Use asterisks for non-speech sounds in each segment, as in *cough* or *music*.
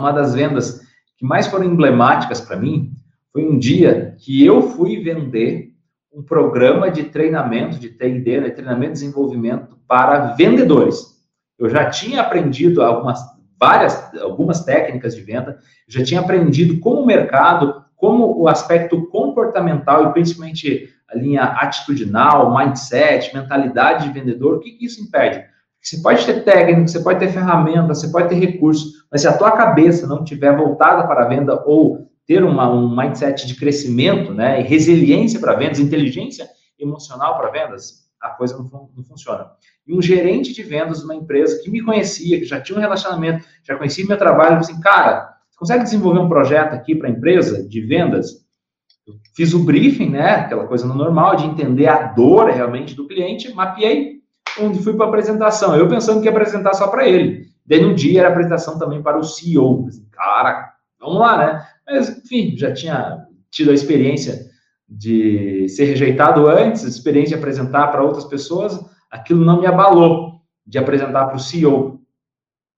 uma das vendas que mais foram emblemáticas para mim foi um dia que eu fui vender um programa de treinamento de T&D, né, treinamento e desenvolvimento para vendedores. Eu já tinha aprendido algumas várias algumas técnicas de venda, já tinha aprendido como o mercado, como o aspecto comportamental e principalmente a linha atitudinal, mindset, mentalidade de vendedor, o que, que isso impede? Você pode ter técnica, você pode ter ferramenta, você pode ter recurso, mas se a tua cabeça não estiver voltada para a venda ou ter uma, um mindset de crescimento, né, e resiliência para vendas, inteligência emocional para vendas, a coisa não, não, funciona. E um gerente de vendas de uma empresa que me conhecia, que já tinha um relacionamento, já conhecia meu trabalho, assim, cara, consegue desenvolver um projeto aqui para a empresa de vendas? Eu fiz o briefing, né, aquela coisa no normal, de entender a dor realmente do cliente, mapeei, onde fui para a apresentação. Eu pensando que ia apresentar só para ele. Daí, no dia, era apresentação também para o CEO. Assim, cara, vamos lá, né? Mas, enfim, já tinha tido a experiência de ser rejeitado antes, a experiência de apresentar para outras pessoas, aquilo não me abalou de apresentar para o CEO.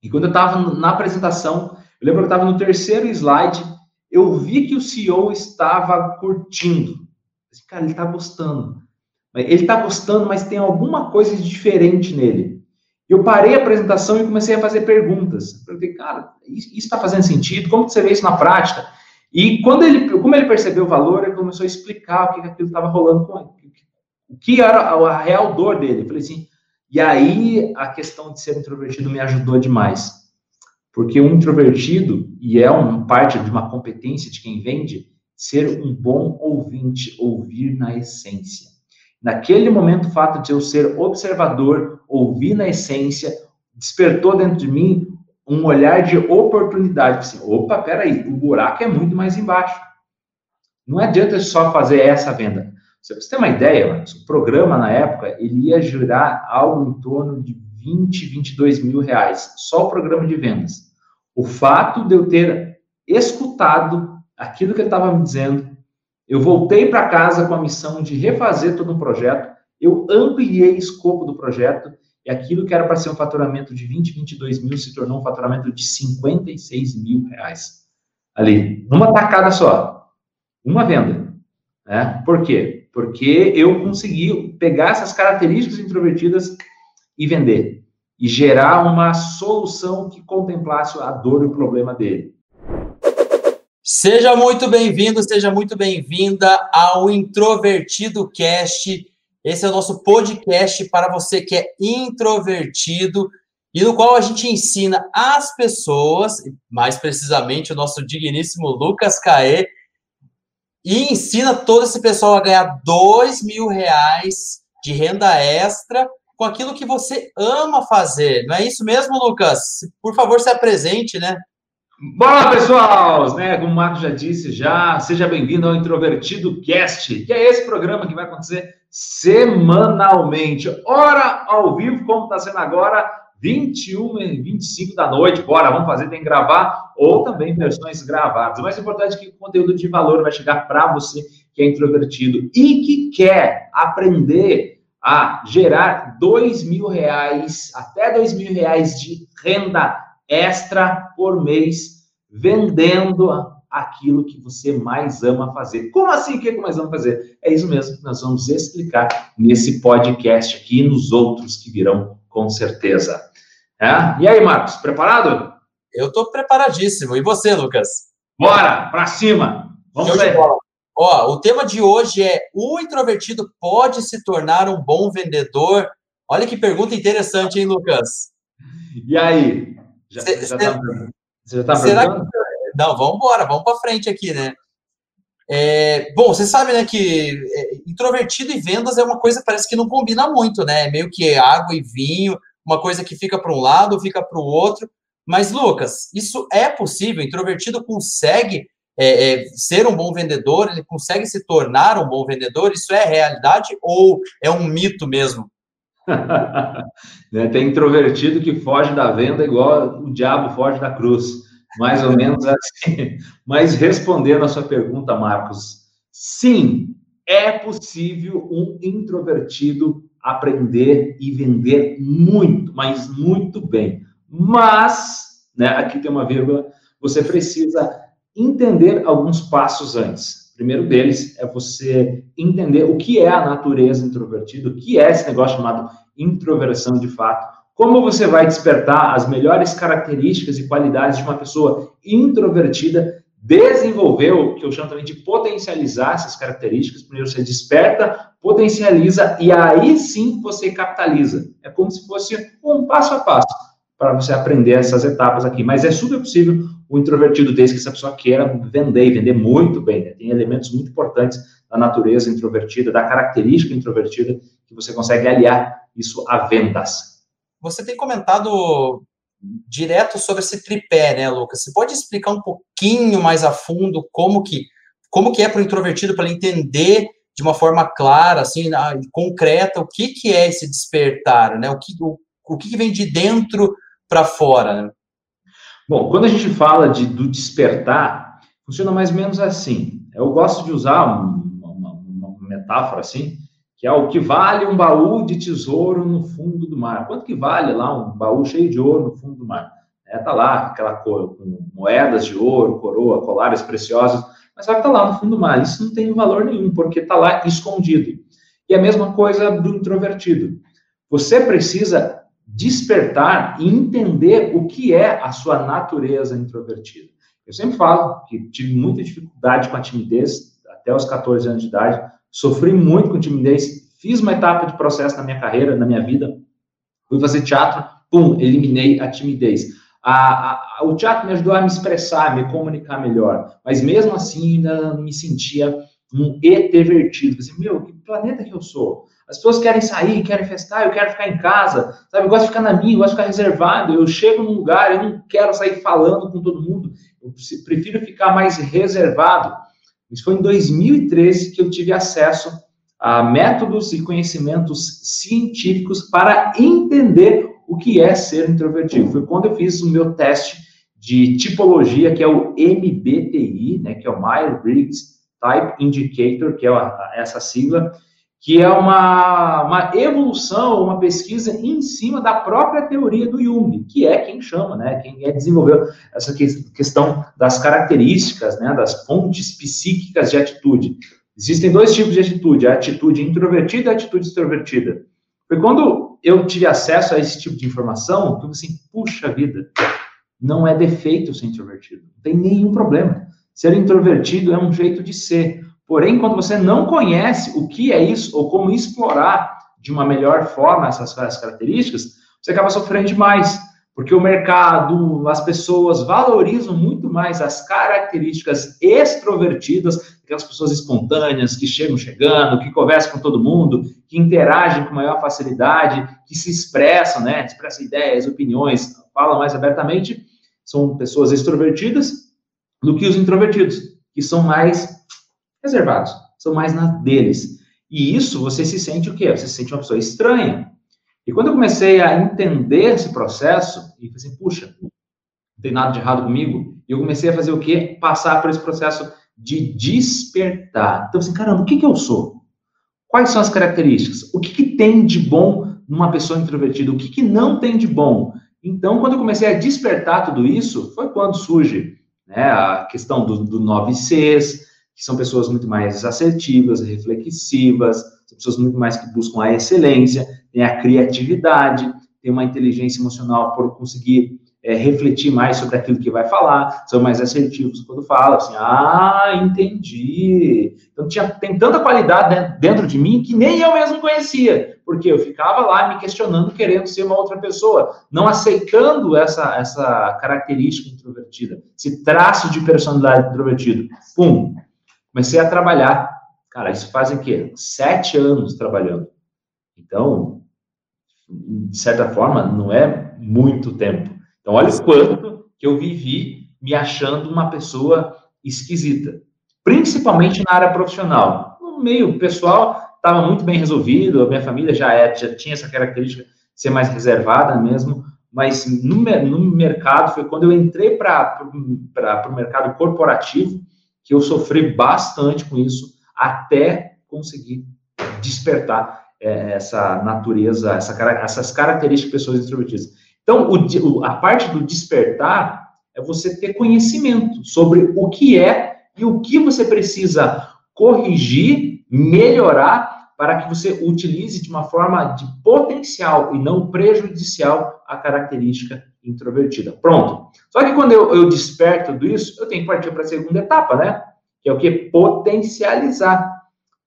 E quando eu estava na apresentação, eu lembro que eu estava no terceiro slide, eu vi que o CEO estava curtindo. Assim, cara, ele está gostando. Ele está gostando, mas tem alguma coisa de diferente nele. Eu parei a apresentação e comecei a fazer perguntas. Falei, cara, isso está fazendo sentido? Como você vê isso na prática? E quando ele, como ele percebeu o valor, ele começou a explicar o que, que aquilo estava rolando com ele, o que era a, a real dor dele. Eu falei assim, e aí a questão de ser introvertido me ajudou demais. Porque um introvertido, e é um parte de uma competência de quem vende, ser um bom ouvinte, ouvir na essência. Naquele momento, o fato de eu ser observador, ouvir na essência, despertou dentro de mim um olhar de oportunidade. Assim, opa, peraí, o buraco é muito mais embaixo. Não adianta só fazer essa venda. Você tem uma ideia, o programa na época ele ia girar algo em torno de 20, 22 mil reais, só o programa de vendas. O fato de eu ter escutado aquilo que ele estava me dizendo, eu voltei para casa com a missão de refazer todo o projeto, eu ampliei o escopo do projeto e aquilo que era para ser um faturamento de 20, 22 mil se tornou um faturamento de 56 mil reais. Ali, numa tacada só. Uma venda. Né? Por quê? Porque eu consegui pegar essas características introvertidas e vender. E gerar uma solução que contemplasse a dor e o problema dele. Seja muito bem-vindo, seja muito bem-vinda ao Introvertido Cast esse é o nosso podcast para você que é introvertido e no qual a gente ensina as pessoas, mais precisamente o nosso digníssimo Lucas Caê, e ensina todo esse pessoal a ganhar dois mil reais de renda extra com aquilo que você ama fazer. Não é isso mesmo, Lucas? Por favor, se apresente, né? Bora, pessoal! Né, como o Marco já disse, já seja bem-vindo ao Introvertido Cast, que é esse programa que vai acontecer semanalmente. Hora ao vivo, como está sendo agora, 21 e 25 da noite. Bora, vamos fazer, tem que gravar, ou também versões gravadas. O mais importante é que o conteúdo de valor vai chegar para você que é introvertido e que quer aprender a gerar dois mil reais, até dois mil reais de renda extra por mês, vendendo aquilo que você mais ama fazer. Como assim o que eu mais amo fazer? É isso mesmo que nós vamos explicar nesse podcast aqui e nos outros que virão com certeza. É? E aí, Marcos, preparado? Eu estou preparadíssimo. E você, Lucas? Bora, para cima. Vamos ver. Ó, o tema de hoje é: o introvertido pode se tornar um bom vendedor? Olha que pergunta interessante, hein, Lucas? E aí? Já, cê, já tá, você já está perguntando? Que, não, vamos embora, vamos para frente aqui, né? É, bom, você sabe, né, que é, introvertido e vendas é uma coisa parece que não combina muito, né? É meio que água e vinho, uma coisa que fica para um lado, fica para o outro. Mas, Lucas, isso é possível? Introvertido consegue é, é, ser um bom vendedor? Ele consegue se tornar um bom vendedor? Isso é realidade ou é um mito mesmo? *laughs* Né, tem introvertido que foge da venda igual o diabo foge da cruz mais ou menos assim. Mas respondendo a sua pergunta, Marcos, sim, é possível um introvertido aprender e vender muito, mas muito bem. Mas, né, aqui tem uma vírgula, você precisa entender alguns passos antes. Primeiro deles é você entender o que é a natureza introvertida, o que é esse negócio chamado introversão de fato, como você vai despertar as melhores características e qualidades de uma pessoa introvertida, desenvolver o que eu chamo também de potencializar essas características. Primeiro você desperta, potencializa e aí sim você capitaliza. É como se fosse um passo a passo para você aprender essas etapas aqui. Mas é super possível o introvertido desde que essa pessoa queira vender e vender muito bem. Né? Tem elementos muito importantes da natureza introvertida, da característica introvertida, que você consegue aliar isso a vendas. Você tem comentado direto sobre esse tripé, né, Lucas? Você pode explicar um pouquinho mais a fundo como que, como que é para o introvertido, para ele entender de uma forma clara, assim, concreta, o que, que é esse despertar, né? O que, o, o que vem de dentro para fora, né? Bom, quando a gente fala de, do despertar, funciona mais ou menos assim. Eu gosto de usar uma, uma, uma metáfora assim, que é o que vale um baú de tesouro no fundo do mar. Quanto que vale lá um baú cheio de ouro no fundo do mar? É, tá lá aquela cor, com moedas de ouro, coroa, colares preciosos, mas vai estar tá lá no fundo do mar. Isso não tem valor nenhum, porque está lá escondido. E a mesma coisa do introvertido. Você precisa despertar e entender o que é a sua natureza introvertida. Eu sempre falo que tive muita dificuldade com a timidez até os 14 anos de idade, sofri muito com timidez, fiz uma etapa de processo na minha carreira, na minha vida, fui fazer teatro, pum, eliminei a timidez. A, a, o teatro me ajudou a me expressar, me comunicar melhor, mas mesmo assim ainda me sentia um ET vertido. Assim, meu, que planeta que eu sou? As pessoas querem sair, querem festar, eu quero ficar em casa, sabe? Eu gosto de ficar na minha, eu gosto de ficar reservado. Eu chego num lugar, eu não quero sair falando com todo mundo, eu prefiro ficar mais reservado. Isso foi em 2013 que eu tive acesso a métodos e conhecimentos científicos para entender o que é ser introvertido. Foi quando eu fiz o meu teste de tipologia, que é o MBTI, né, que é o Myers-Briggs Type Indicator, que é essa sigla, que é uma, uma evolução, uma pesquisa em cima da própria teoria do Jung, que é quem chama, né, quem é desenvolveu essa questão das características, né, das fontes psíquicas de atitude. Existem dois tipos de atitude, a atitude introvertida e a atitude extrovertida. Foi quando eu tive acesso a esse tipo de informação, que eu assim, puxa vida, não é defeito ser introvertido, não tem nenhum problema. Ser introvertido é um jeito de ser. Porém, quando você não conhece o que é isso ou como explorar de uma melhor forma essas, características, você acaba sofrendo demais, porque o mercado, as pessoas valorizam muito mais as características extrovertidas, aquelas pessoas espontâneas que chegam chegando, que conversam com todo mundo, que interagem com maior facilidade, que se expressam, né, expressam ideias, opiniões, falam mais abertamente, são pessoas extrovertidas do que os introvertidos, que são mais reservados, são mais na deles. E isso você se sente o quê? Você se sente uma pessoa estranha. E quando eu comecei a entender esse processo, e falei assim, puxa, não tem nada de errado comigo, eu comecei a fazer o quê? Passar por esse processo de despertar. Então, assim, caramba, o que, que eu sou? Quais são as características? O que, que tem de bom numa pessoa introvertida? O que, que não tem de bom? Então, quando eu comecei a despertar tudo isso, foi quando surge né, a questão do, do 9Cs, que são pessoas muito mais assertivas, reflexivas, são pessoas muito mais que buscam a excelência, têm a criatividade, têm uma inteligência emocional por conseguir é, refletir mais sobre aquilo que vai falar, são mais assertivos quando falam, assim, ah, entendi. Então, tinha, tem tanta qualidade dentro de mim que nem eu mesmo conhecia, porque eu ficava lá me questionando, querendo ser uma outra pessoa, não aceitando essa, essa característica introvertida, esse traço de personalidade introvertido. Pum, Comecei a trabalhar. Cara, isso faz o quê? Sete anos trabalhando. Então, de certa forma, não é muito tempo. Então, olha o quanto que eu vivi me achando uma pessoa esquisita. Principalmente na área profissional. No meio pessoal, estava muito bem resolvido, a minha família já, é, já tinha essa característica de ser mais reservada mesmo, mas no, no mercado, foi quando eu entrei para o mercado corporativo, que eu sofri bastante com isso até conseguir despertar é, essa natureza, essa, essas características de pessoas introvertidas. Então, o, a parte do despertar é você ter conhecimento sobre o que é e o que você precisa corrigir, melhorar para que você utilize de uma forma de potencial e não prejudicial a característica introvertida. Pronto. Só que quando eu, eu desperto tudo isso, eu tenho que partir para a segunda etapa, né? Que é o que? Potencializar.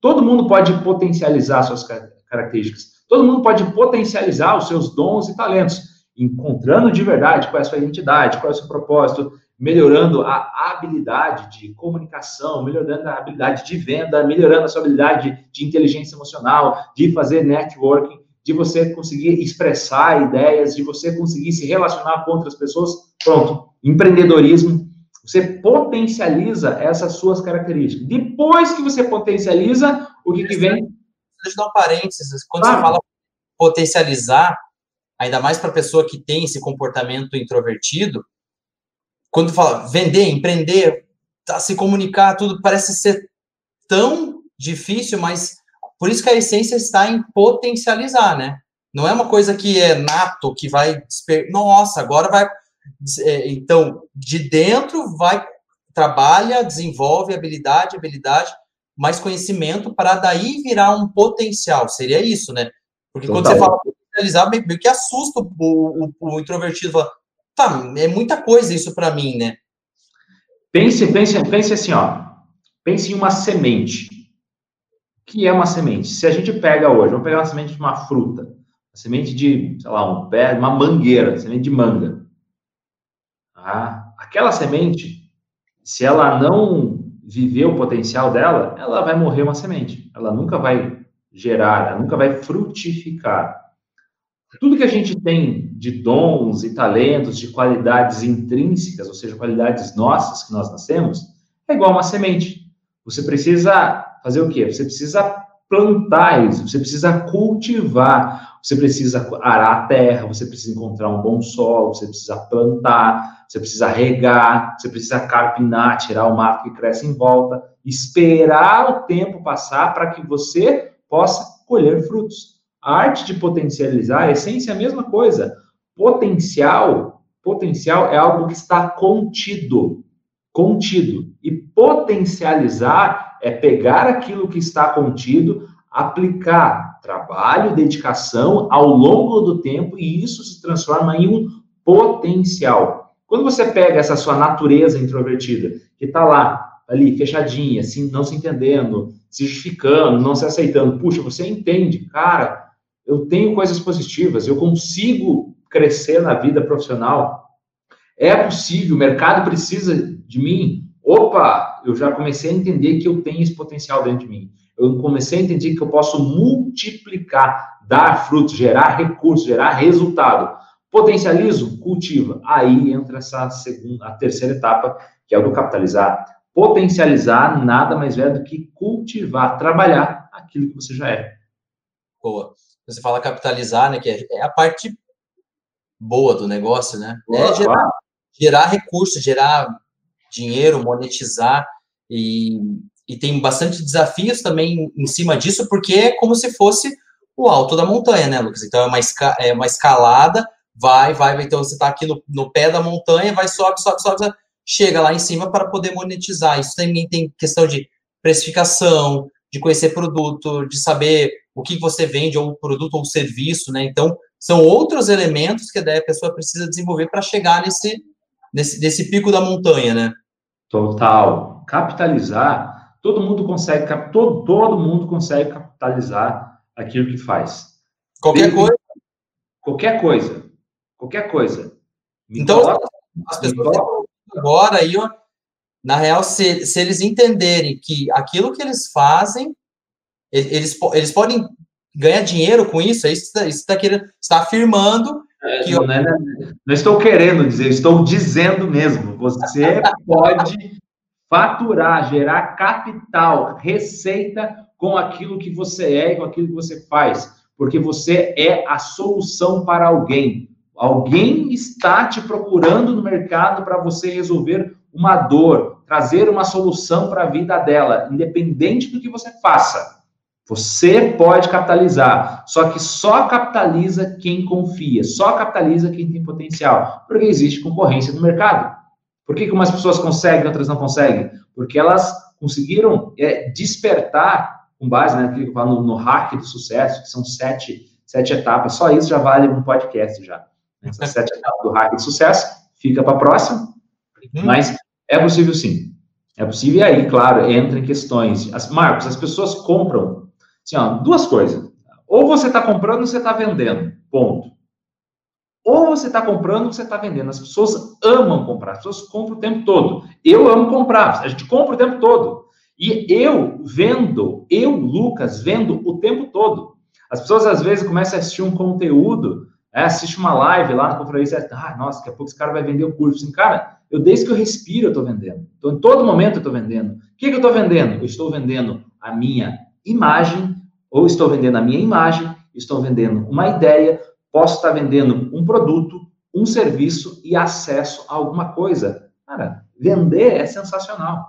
Todo mundo pode potencializar suas características. Todo mundo pode potencializar os seus dons e talentos, encontrando de verdade qual é a sua identidade, qual é o seu propósito, melhorando a habilidade de comunicação, melhorando a habilidade de venda, melhorando a sua habilidade de inteligência emocional, de fazer networking, de você conseguir expressar ideias, de você conseguir se relacionar com outras pessoas. Pronto, empreendedorismo. Você potencializa essas suas características. Depois que você potencializa, o que, que vem? Deixa eu dar um parênteses. Quando você fala potencializar, ainda mais para a pessoa que tem esse comportamento introvertido, quando fala vender, empreender, tá, se comunicar, tudo parece ser tão difícil, mas por isso que a essência está em potencializar, né? Não é uma coisa que é nato, que vai. Nossa, agora vai. É, então, de dentro vai, trabalha, desenvolve habilidade, habilidade, mais conhecimento para daí virar um potencial. Seria isso, né? Porque Total. quando você fala potencializar, meio que assusta o, o, o introvertido. Fala, tá, é muita coisa isso para mim, né? Pense, pense, pense assim, ó. Pense em uma semente. O que é uma semente? Se a gente pega hoje, vamos pegar uma semente de uma fruta, uma semente de, sei lá, um pé, uma mangueira, semente de manga. Ah, aquela semente, se ela não viver o potencial dela, ela vai morrer uma semente. Ela nunca vai gerar, ela nunca vai frutificar. Tudo que a gente tem de dons e talentos, de qualidades intrínsecas, ou seja, qualidades nossas que nós nascemos, é igual uma semente. Você precisa fazer o quê? Você precisa plantar isso, você precisa cultivar, você precisa arar a terra, você precisa encontrar um bom solo, você precisa plantar, você precisa regar, você precisa carpinar, tirar o mato que cresce em volta, esperar o tempo passar para que você possa colher frutos. A arte de potencializar, a essência é a mesma coisa. Potencial, potencial é algo que está contido, contido. E potencializar é pegar aquilo que está contido, aplicar trabalho, dedicação ao longo do tempo e isso se transforma em um potencial. Quando você pega essa sua natureza introvertida, que está lá, ali, fechadinha, assim, não se entendendo, se justificando, não se aceitando, puxa, você entende, cara, eu tenho coisas positivas, eu consigo crescer na vida profissional. É possível, o mercado precisa de mim. Opa, eu já comecei a entender que eu tenho esse potencial dentro de mim. Eu comecei a entender que eu posso multiplicar, dar frutos, gerar recursos, gerar resultado. Potencializo, cultiva. Aí entra essa segunda, a terceira etapa, que é o do capitalizar. Potencializar nada mais é do que cultivar, trabalhar aquilo que você já é. Boa você fala capitalizar, né, que é, é a parte boa do negócio, né? É gerar, gerar recursos, gerar dinheiro, monetizar e, e tem bastante desafios também em cima disso, porque é como se fosse o alto da montanha, né, Lucas? Então é uma, esca é uma escalada, vai, vai, vai. Então você está aqui no, no pé da montanha, vai, sobe, sobe, sobe, chega lá em cima para poder monetizar. Isso também tem questão de precificação, de conhecer produto, de saber o que você vende, ou produto ou serviço, né? Então, são outros elementos que a pessoa precisa desenvolver para chegar nesse, nesse, nesse pico da montanha, né? Total. Capitalizar, todo mundo consegue, todo, todo mundo consegue capitalizar aquilo que faz. Qualquer Desde, coisa. Qualquer coisa. Qualquer coisa. Me então, coloca, as pessoas agora aí, ó, na real, se, se eles entenderem que aquilo que eles fazem eles, eles podem ganhar dinheiro com isso? É isso está querendo, está afirmando. É, que não, é, não estou querendo dizer, estou dizendo mesmo. Você *laughs* pode faturar, gerar capital, receita com aquilo que você é e com aquilo que você faz, porque você é a solução para alguém. Alguém está te procurando no mercado para você resolver uma dor, trazer uma solução para a vida dela, independente do que você faça. Você pode capitalizar, só que só capitaliza quem confia, só capitaliza quem tem potencial, porque existe concorrência no mercado. Por que, que umas pessoas conseguem, outras não conseguem? Porque elas conseguiram é, despertar, com base né, no, no hack do sucesso, que são sete, sete etapas, só isso já vale um podcast já. Essas sete etapas do hack do sucesso, fica para a próxima, uhum. mas é possível sim. É possível, e aí, claro, entra em questões. As, Marcos, as pessoas compram, assim, ó, duas coisas. Ou você está comprando ou você está vendendo. Ponto. Ou você está comprando ou você está vendendo. As pessoas amam comprar, as pessoas compram o tempo todo. Eu amo comprar, a gente compra o tempo todo. E eu vendo, eu, Lucas, vendo o tempo todo. As pessoas às vezes começam a assistir um conteúdo, é, assiste uma live lá na conferência, ah, nossa, daqui a pouco esse cara vai vender o curso. Assim, cara, eu desde que eu respiro eu estou vendendo. Então, em todo momento eu estou vendendo. O que, que eu estou vendendo? Eu estou vendendo a minha imagem, ou estou vendendo a minha imagem, estou vendendo uma ideia, posso estar vendendo um produto, um serviço e acesso a alguma coisa. Cara, vender é sensacional.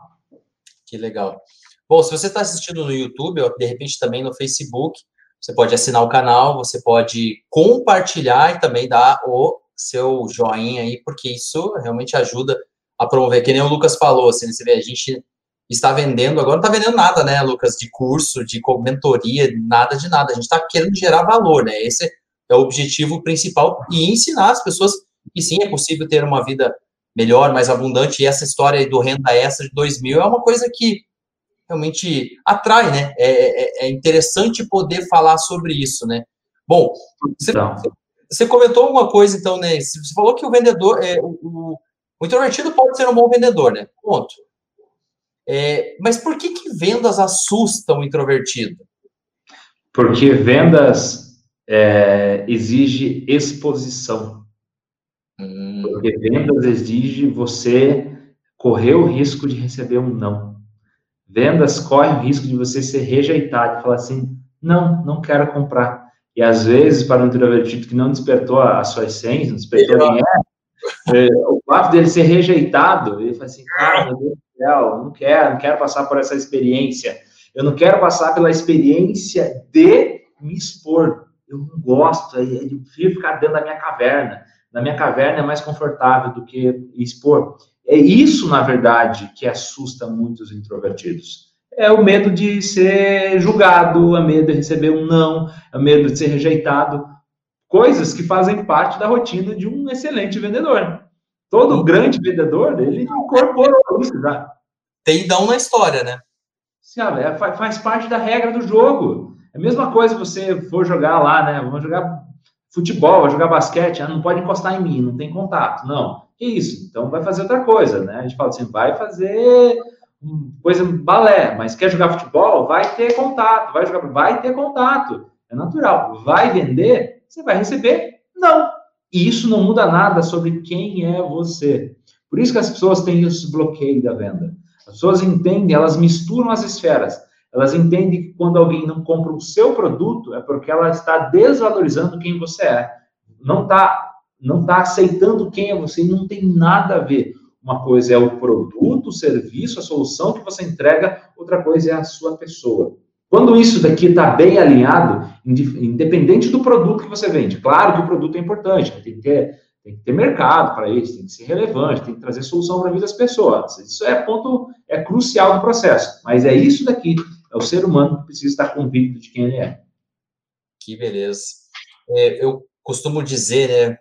Que legal. Bom, se você está assistindo no YouTube, ou de repente também no Facebook, você pode assinar o canal, você pode compartilhar e também dar o seu joinha aí, porque isso realmente ajuda a promover. Que nem o Lucas falou, assim, você vê, a gente está vendendo, agora não está vendendo nada, né, Lucas, de curso, de mentoria, nada de nada. A gente está querendo gerar valor, né? Esse é o objetivo principal e ensinar as pessoas que sim, é possível ter uma vida melhor, mais abundante. E essa história do renda extra de 2000 é uma coisa que realmente atrai, né? É, é, é interessante poder falar sobre isso, né? Bom, você, você, comentou uma coisa, então, né? Você falou que o vendedor, é, o, o introvertido pode ser um bom vendedor, né? Ponto. É, mas por que, que vendas assustam o introvertido? Porque vendas é, exige exposição. Hum. Porque vendas exige você correr o risco de receber um não. Vendas corre o risco de você ser rejeitado e falar assim, não, não quero comprar. E às vezes, para um introvertido que não despertou a, a sua essência, não despertou quem é, é, o fato dele ser rejeitado, ele fala assim, cara, meu Deus do céu, não quero, não quero passar por essa experiência. Eu não quero passar pela experiência de me expor eu não gosto, eu prefiro ficar dentro da minha caverna. Na minha caverna é mais confortável do que expor. É isso, na verdade, que assusta muitos introvertidos. É o medo de ser julgado, é o medo de receber um não, é o medo de ser rejeitado. Coisas que fazem parte da rotina de um excelente vendedor. Todo grande vendedor, ele incorporou isso já. Tem dão na história, né? Sim, é, faz parte da regra do jogo. É a mesma coisa você for jogar lá, né? Vamos jogar futebol, vai jogar basquete, ah, não pode encostar em mim, não tem contato. Não, que isso? Então vai fazer outra coisa, né? A gente fala assim, vai fazer coisa balé, mas quer jogar futebol, vai ter contato, vai jogar, vai ter contato. É natural. Vai vender, você vai receber? Não. E isso não muda nada sobre quem é você. Por isso que as pessoas têm esse bloqueio da venda. As pessoas entendem, elas misturam as esferas. Elas entendem que quando alguém não compra o seu produto é porque ela está desvalorizando quem você é. Não está não tá aceitando quem é você e não tem nada a ver. Uma coisa é o produto, o serviço, a solução que você entrega, outra coisa é a sua pessoa. Quando isso daqui está bem alinhado, independente do produto que você vende, claro que o produto é importante, tem que ter, tem que ter mercado para isso, tem que ser relevante, tem que trazer solução para a vida das pessoas. Isso é ponto, é crucial do processo. Mas é isso daqui é o ser humano que precisa estar convicto de quem ele é. Que beleza. É, eu costumo dizer, né?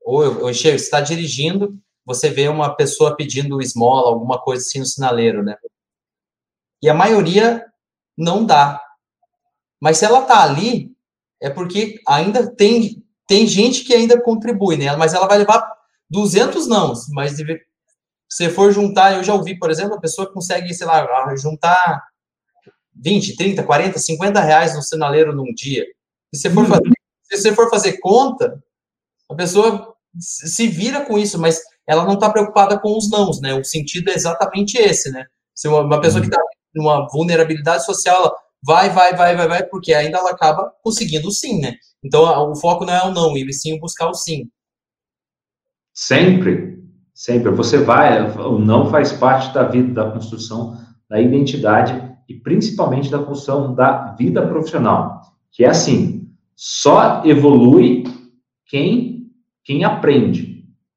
Ou eu, eu você está dirigindo, você vê uma pessoa pedindo esmola, alguma coisa assim no sinaleiro, né? E a maioria não dá. Mas se ela tá ali, é porque ainda tem, tem gente que ainda contribui, né? Mas ela vai levar 200 não, mas se você for juntar, eu já ouvi, por exemplo, a pessoa consegue, sei lá, juntar 20, 30, 40, 50 reais no sinaleiro num dia. Se você for fazer, se você for fazer conta, a pessoa se vira com isso, mas ela não está preocupada com os nãos, né? O sentido é exatamente esse, né? Se uma, uma pessoa que está numa vulnerabilidade social, ela vai, vai, vai, vai, vai, porque ainda ela acaba conseguindo o sim, né? Então o foco não é o não, e sim buscar o sim. Sempre, sempre. Você vai, o não faz parte da vida, da construção da identidade e principalmente da construção da vida profissional, que é assim, só evolui quem quem aprende.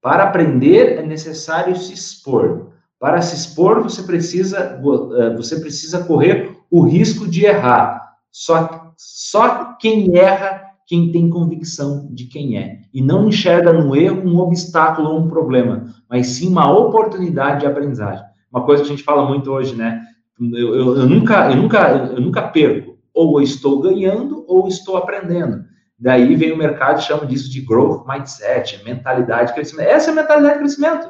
Para aprender é necessário se expor. Para se expor, você precisa, eh, você precisa correr o risco de errar. Só, só quem erra, quem tem convicção de quem é. E não enxerga no erro um obstáculo ou um problema, mas sim uma oportunidade de aprendizagem. Uma coisa que a gente fala muito hoje, né? Eu, eu, eu nunca, eu, nunca, eu nunca perco. Ou estou ganhando ou estou aprendendo. Daí vem o mercado e chama disso de growth mindset, mentalidade de crescimento. Essa é a mentalidade de crescimento.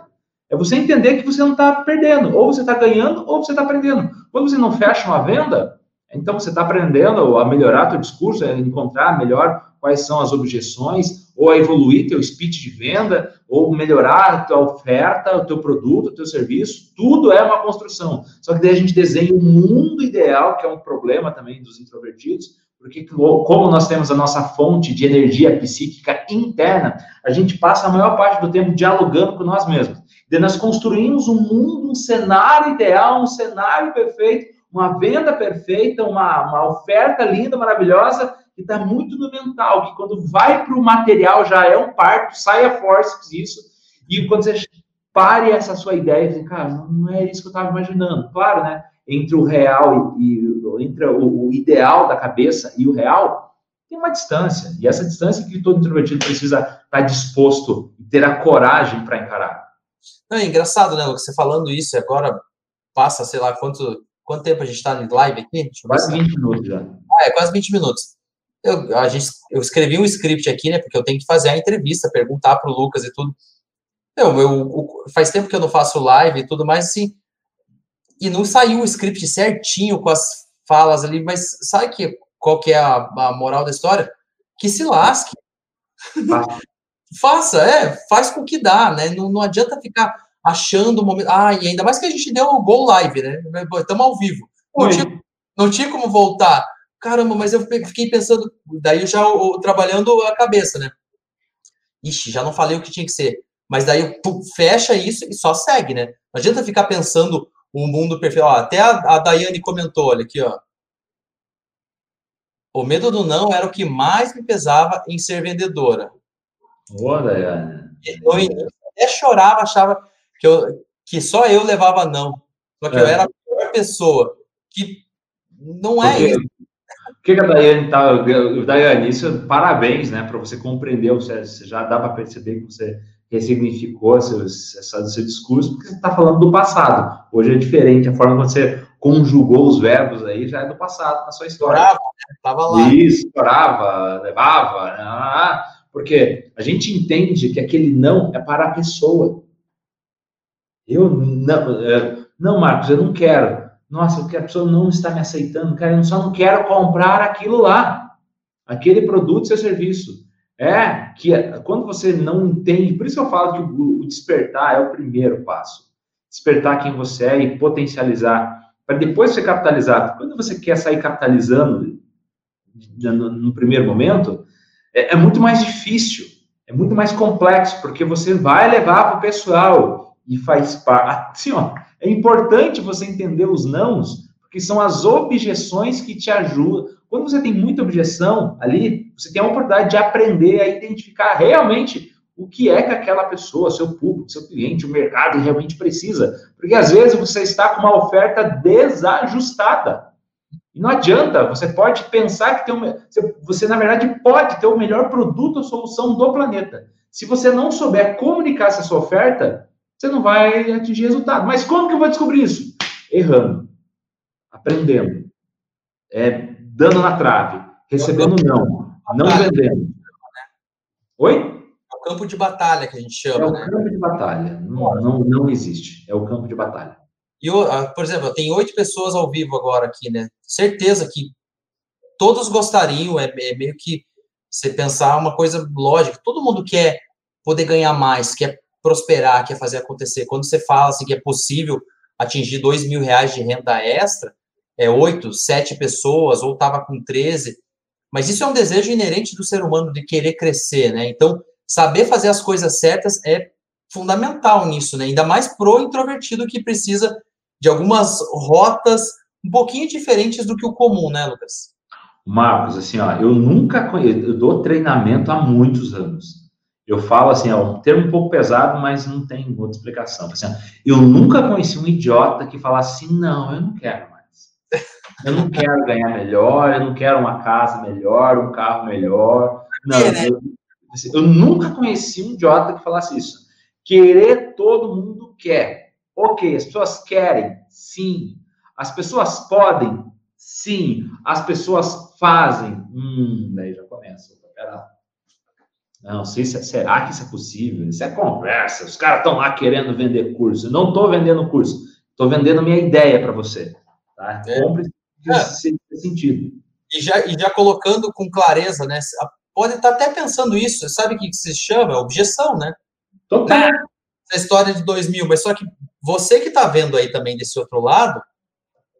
É você entender que você não está perdendo. Ou você está ganhando, ou você está aprendendo. Quando você não fecha uma venda, então você está aprendendo a melhorar teu discurso, a encontrar melhor quais são as objeções, ou a evoluir teu speech de venda, ou melhorar a tua oferta, o teu produto, o teu serviço. Tudo é uma construção. Só que daí a gente desenha um mundo ideal, que é um problema também dos introvertidos, porque como nós temos a nossa fonte de energia psíquica interna, a gente passa a maior parte do tempo dialogando com nós mesmos. E nós construímos um mundo, um cenário ideal, um cenário perfeito, uma venda perfeita, uma, uma oferta linda, maravilhosa, que está muito no mental, que quando vai para o material já é um parto, sai a força disso, e quando você pare essa sua ideia, você, cara, não é isso que eu estava imaginando. Claro, né? Entre o real e, e entre o, o, ideal da cabeça e o real, tem uma distância. E essa distância que todo introvertido precisa estar tá disposto e ter a coragem para encarar. Não, é engraçado, né, Você falando isso agora passa, sei lá, quanto, quanto tempo a gente está em live aqui? Quase 20 minutos já. Ah, é quase 20 minutos. Eu, a gente, eu escrevi um script aqui, né? Porque eu tenho que fazer a entrevista, perguntar para o Lucas e tudo. Eu, eu, faz tempo que eu não faço live e tudo mais, assim. E não saiu o script certinho com as falas ali, mas sabe que, qual que é a, a moral da história? Que se lasque. *laughs* Faça, é, faz com que dá, né? Não, não adianta ficar achando o momento. Ah, e ainda mais que a gente deu o Go Live, né? Estamos ao vivo. Não tinha, não tinha como voltar caramba, mas eu fiquei pensando, daí já trabalhando a cabeça, né? Ixi, já não falei o que tinha que ser. Mas daí pum, fecha isso e só segue, né? Não adianta ficar pensando o mundo perfeito. Ó, até a, a Daiane comentou, olha aqui, ó. O medo do não era o que mais me pesava em ser vendedora. Boa, Daiane. No início, até chorava, achava que, eu, que só eu levava não. Só que é. eu era a pior pessoa. Que não é Porque... isso. O que, que a Daiane tá. Daiane, isso, parabéns, né, para você compreender, você, você já dá para perceber que você ressignificou seu, essa, seu discurso, porque você está falando do passado. Hoje é diferente, a forma que você conjugou os verbos aí já é do passado na sua história. Chorava, né? Tava lá. Isso, chorava, levava, né? porque a gente entende que aquele não é para a pessoa. Eu não, é, não, Marcos, eu não quero. Nossa, que a pessoa não está me aceitando, cara, eu só não quero comprar aquilo lá, aquele produto, seu serviço. É que quando você não entende, por isso eu falo que o, despertar é o primeiro passo. Despertar quem você é e potencializar, para depois ser capitalizado. Quando você quer sair capitalizando no, no primeiro momento, é, é muito mais difícil, é muito mais complexo, porque você vai levar para o pessoal e faz parte. Assim, ó, é importante você entender os nãos, porque são as objeções que te ajudam. Quando você tem muita objeção ali, você tem a oportunidade de aprender a identificar realmente o que é que aquela pessoa, seu público, seu cliente, o mercado realmente precisa. Porque às vezes você está com uma oferta desajustada. E não adianta, você pode pensar que tem um, você, na verdade, pode ter o melhor produto ou solução do planeta. Se você não souber comunicar essa sua oferta, você não vai atingir resultado. Mas como que eu vou descobrir isso? Errando, aprendendo, é, dando na trave, recebendo não, não vendendo. Oi? Campo de batalha que a gente chama. É o né? campo de batalha. Não, não, não existe. É o campo de batalha. E, ah, por exemplo, tem oito pessoas ao vivo agora aqui, né? Certeza que todos gostariam, é, é meio que você pensar uma coisa lógica. Todo mundo quer poder ganhar mais, quer prosperar, quer fazer acontecer. Quando você fala assim, que é possível atingir dois mil reais de renda extra, é oito, sete pessoas, ou estava com 13, mas isso é um desejo inerente do ser humano de querer crescer, né? Então, saber fazer as coisas certas é fundamental nisso, né? Ainda mais pro introvertido que precisa de algumas rotas um pouquinho diferentes do que o comum, né, Lucas? Marcos, assim, ó, eu nunca conheço, eu dou treinamento há muitos anos. Eu falo assim, é um termo um pouco pesado, mas não tem outra explicação. Assim, eu nunca conheci um idiota que falasse assim, não, eu não quero mais. Eu não quero ganhar melhor, eu não quero uma casa melhor, um carro melhor. Não, né? eu, eu nunca conheci um idiota que falasse isso. Querer todo mundo quer. Ok, as pessoas querem, sim. As pessoas podem, sim. As pessoas fazem. Hum, daí já começa. Pera não sei se será que isso é possível. Isso é conversa. Os caras estão lá querendo vender curso. Eu não estou vendendo curso. Estou vendendo minha ideia para você. Tá? É. Compre é. sentido. E já, e já colocando com clareza, né? Pode estar tá até pensando isso. Sabe o que se chama? Objeção, né? Total. Né? Essa história de 2000. Mas só que você que está vendo aí também desse outro lado,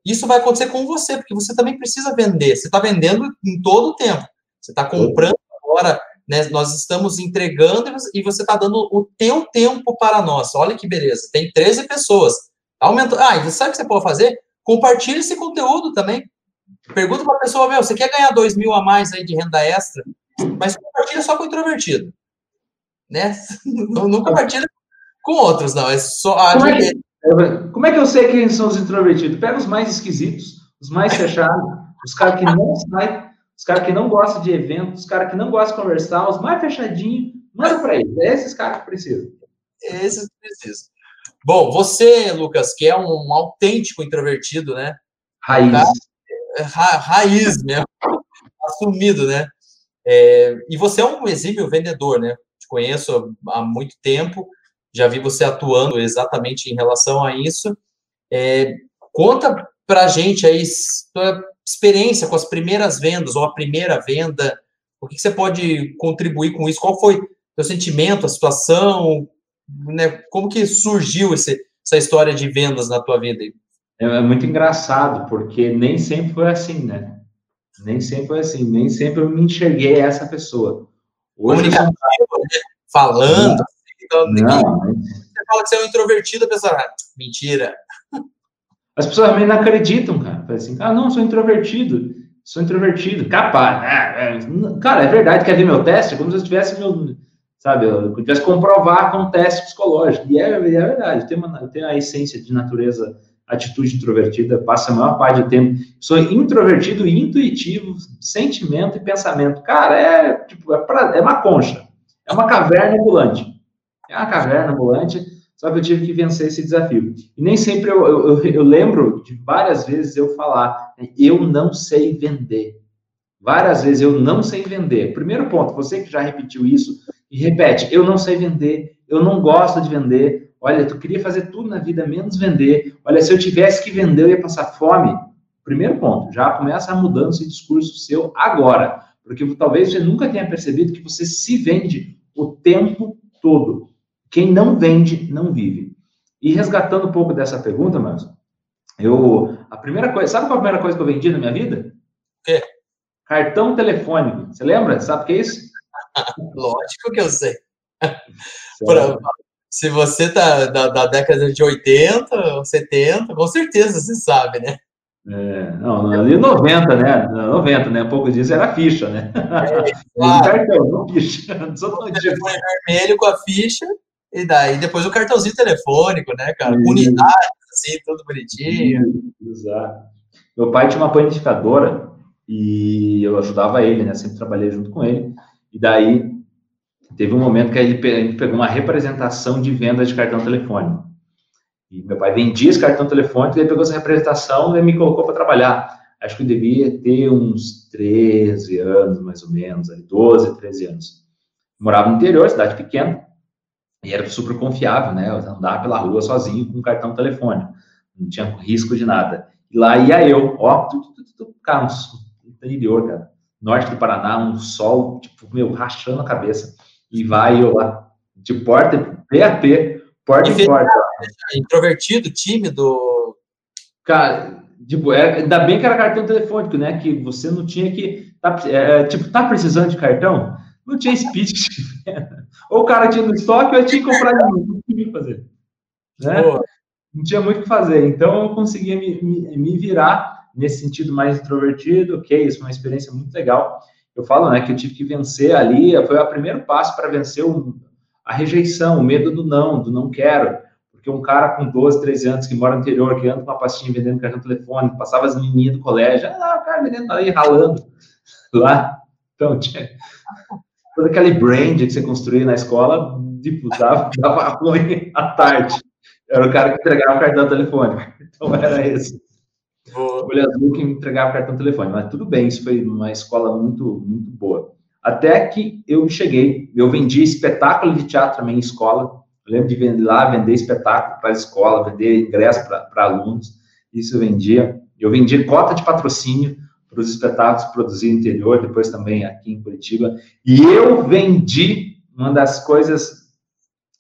isso vai acontecer com você, porque você também precisa vender. Você está vendendo em todo o tempo. Você está comprando agora né? Nós estamos entregando e você está dando o teu tempo para nós. Olha que beleza. Tem 13 pessoas. Aumenta. Ah, e sabe o que você pode fazer? Compartilhe esse conteúdo também. Pergunta para a pessoa, meu, você quer ganhar 2 mil a mais aí de renda extra? Mas compartilha só com o introvertido. Né? *laughs* Não, não compartilha com outros, não. É só. Como é, que, como é que eu sei quem são os introvertidos? Pega os mais esquisitos, os mais *laughs* fechados, os caras que não saem os caras que não gostam de eventos, os caras que não gostam de conversar, os mais fechadinhos, manda para eles. É esses caras que precisam. É esses que precisam. Bom, você, Lucas, que é um autêntico introvertido, né? Raiz. Tá? Ra raiz mesmo. Assumido, né? É, e você é um exímio vendedor, né? Te conheço há muito tempo, já vi você atuando exatamente em relação a isso. É, conta pra gente aí experiência com as primeiras vendas ou a primeira venda? O que, que você pode contribuir com isso? Qual foi o sentimento, a situação? Né? Como que surgiu esse, essa história de vendas na tua vida? É, é muito engraçado, porque nem sempre foi assim, né? Nem sempre foi assim, nem sempre eu me enxerguei essa pessoa. Hoje sou... né? falando, não, então, não, você fala que você é um introvertido, a pessoa, ah, mentira. As pessoas também não acreditam, cara. Fala assim, ah, não, sou introvertido. Sou introvertido. Capaz. Né? É, cara, é verdade. Quer ver meu teste? É como se eu tivesse meu, sabe, eu tivesse comprovar com um teste psicológico. E é, é verdade. Tenho, uma, eu tenho a essência de natureza, atitude introvertida, passa a maior parte do tempo. Sou introvertido e intuitivo, sentimento e pensamento. Cara, é tipo, é, pra, é uma concha. É uma caverna ambulante. É uma caverna ambulante só que eu tive que vencer esse desafio. E nem sempre eu, eu, eu lembro de várias vezes eu falar, né, eu não sei vender. Várias vezes eu não sei vender. Primeiro ponto, você que já repetiu isso, e repete, eu não sei vender, eu não gosto de vender. Olha, tu queria fazer tudo na vida menos vender. Olha, se eu tivesse que vender, eu ia passar fome. Primeiro ponto, já começa a mudança de discurso seu agora. Porque talvez você nunca tenha percebido que você se vende o tempo todo. Quem não vende, não vive. E resgatando um pouco dessa pergunta, mas eu a primeira coisa, sabe qual a primeira coisa que eu vendi na minha vida? O quê? Cartão telefônico. Você lembra? Sabe o que é isso? *laughs* Lógico que eu sei. *laughs* Pra, se você tá da, da, década de 80, 70, com certeza você sabe, né? É, não, ali 90, né? 90, né? Pouco disso era ficha, né? É, *laughs* claro. cartão, não ficha. *laughs* Só telefone vermelho com a ficha e daí depois o cartãozinho telefônico, né, cara? Uhum. Unidade, assim, tudo bonitinho. Exato. Meu pai tinha uma panificadora e eu ajudava ele, né? Sempre trabalhei junto com ele. E daí teve um momento que ele pegou uma representação de venda de cartão telefônico. E meu pai vendia esse cartão telefônico, ele pegou essa representação e me colocou para trabalhar. Acho que eu devia ter uns 13 anos, mais ou menos, 12, 13 anos. morava no interior, cidade pequena, e era super confiável, né? Andar pela rua sozinho com um cartão telefone. Não tinha risco de nada. E lá ia eu, ó, tu, tu, tu, cara, no interior, cara. Norte do Paraná, um sol, tipo, meu, rachando a cabeça. E vai de porta, PAP, porta em porta. Introvertido, tímido. Cara, tipo, é, ainda bem que era cartão telefônico, né? Que você não tinha que. Tá, é, tipo, tá precisando de cartão? Não tinha speed. *laughs* ou o cara tinha no estoque, ou eu tinha que comprar de novo. Não tinha que fazer. Né? Não tinha muito o que fazer. Então, eu conseguia me, me, me, virar nesse sentido mais introvertido. Ok, isso foi uma experiência muito legal. Eu falo, né, que eu tive que vencer ali, foi o primeiro passo para vencer o, a rejeição, o medo do não, do não quero. Porque um cara com 12, 13 anos que mora no interior, que anda com uma pastinha vendendo cartão telefônico, passava as menininhas do colégio, ah, o cara vendendo ali, ralando *laughs* lá. Então, tinha todo aquele brand que você construía na escola, tipo, dava, dava ruim à tarde. Era o cara que entregava o cartão telefônico. Então, era esse. Olha azul que entregava cartão telefônico. Mas tudo bem, isso foi uma escola muito, muito boa. Até que eu cheguei, eu vendi espetáculo de teatro também em escola. Eu lembro de lá, vender espetáculo para a escola, vender ingresso para alunos. Isso eu vendia. Eu vendia cota de patrocínio para os espetáculos produzidos no interior, depois também aqui em Curitiba. E eu vendi uma das coisas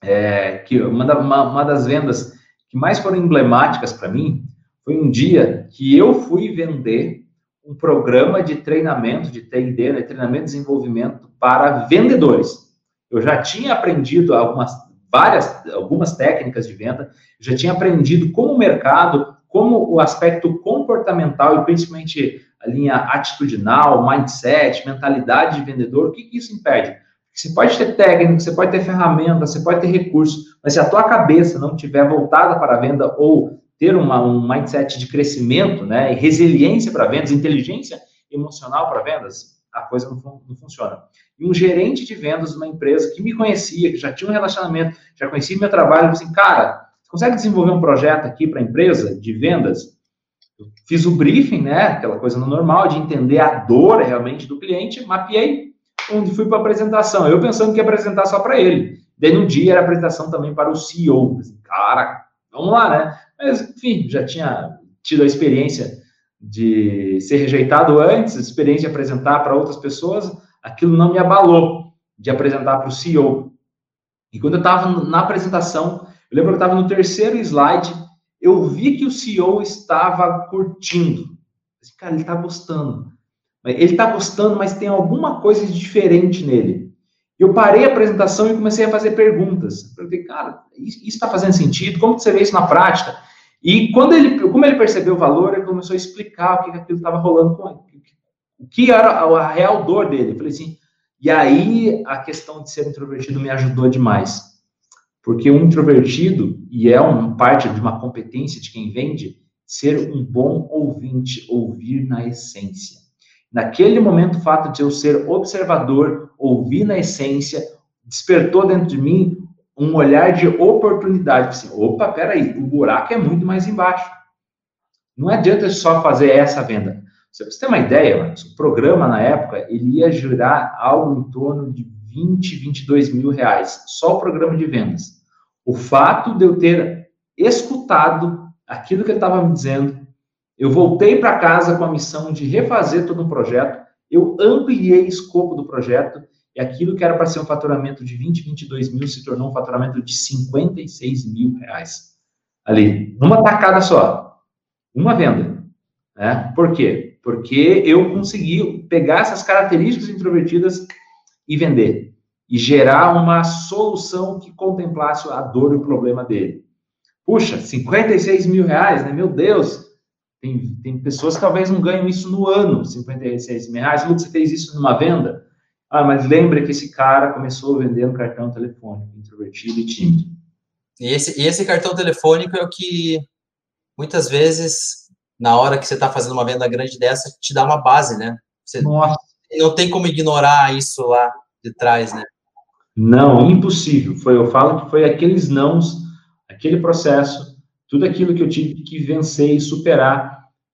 é, que uma, uma das vendas que mais foram emblemáticas para mim foi um dia que eu fui vender um programa de treinamento de T&D, né, treinamento de desenvolvimento para vendedores. Eu já tinha aprendido algumas várias algumas técnicas de venda, já tinha aprendido como o mercado, como o aspecto comportamental e principalmente a linha atitudinal, mindset, mentalidade de vendedor, o que, que isso impede? Você pode ter técnica, você pode ter ferramenta, você pode ter recursos, mas se a tua cabeça não estiver voltada para a venda ou ter uma, um mindset de crescimento, né, e resiliência para vendas, inteligência emocional para vendas, a coisa não, não, funciona. E um gerente de vendas de uma empresa que me conhecia, que já tinha um relacionamento, já conhecia meu trabalho, assim, cara, consegue desenvolver um projeto aqui para a empresa de vendas? Eu fiz o briefing, né, aquela coisa normal de entender a dor realmente do cliente, mapeei, onde fui para a apresentação. Eu pensando que ia apresentar só para ele. Daí, no dia, era apresentação também para o CEO. Assim, cara, vamos lá, né? Mas, enfim, já tinha tido a experiência de ser rejeitado antes, experiência de apresentar para outras pessoas, aquilo não me abalou de apresentar para o CEO. E quando eu estava na apresentação, eu lembro que eu estava no terceiro slide, eu vi que o CEO estava curtindo. Esse cara, ele está gostando. Ele está gostando, mas tem alguma coisa diferente nele. Eu parei a apresentação e comecei a fazer perguntas. Eu falei, cara, isso está fazendo sentido? Como você vê isso na prática? E quando ele, como ele percebeu o valor, ele começou a explicar o que aquilo estava rolando com ele, o que era a, real dor dele. Eu falei assim, e aí a questão de ser introvertido me ajudou demais. Porque um introvertido, e é uma parte de uma competência de quem vende, ser um bom ouvinte, ouvir na essência. Naquele momento, o fato de eu ser observador, ouvir na essência, despertou dentro de mim um olhar de oportunidade. Assim, Opa, peraí, o buraco é muito mais embaixo. Não adianta só fazer essa venda. Você tem uma ideia, o programa na época, ele ia girar algo em torno de 20, 22 mil reais. Só o programa de vendas. O fato de eu ter escutado aquilo que ele estava me dizendo, eu voltei para casa com a missão de refazer todo o projeto, eu ampliei o escopo do projeto e aquilo que era para ser um faturamento de 20, 22 mil se tornou um faturamento de 56 mil reais. Ali, numa tacada só. Uma venda. Né? Por quê? Porque eu consegui pegar essas características introvertidas e vender. E gerar uma solução que contemplasse a dor e o problema dele. Puxa, 56 mil reais, né? Meu Deus! Tem, tem pessoas que talvez não ganham isso no ano, 56 mil reais. Lucas, você fez isso numa venda? Ah, mas lembra que esse cara começou vendendo cartão telefônico, introvertido e tímido. E esse, e esse cartão telefônico é o que muitas vezes, na hora que você está fazendo uma venda grande dessa, te dá uma base, né? Você Nossa. não tem como ignorar isso lá de trás, né? Não, impossível. Foi, eu falo que foi aqueles nãos, aquele processo, tudo aquilo que eu tive que vencer e superar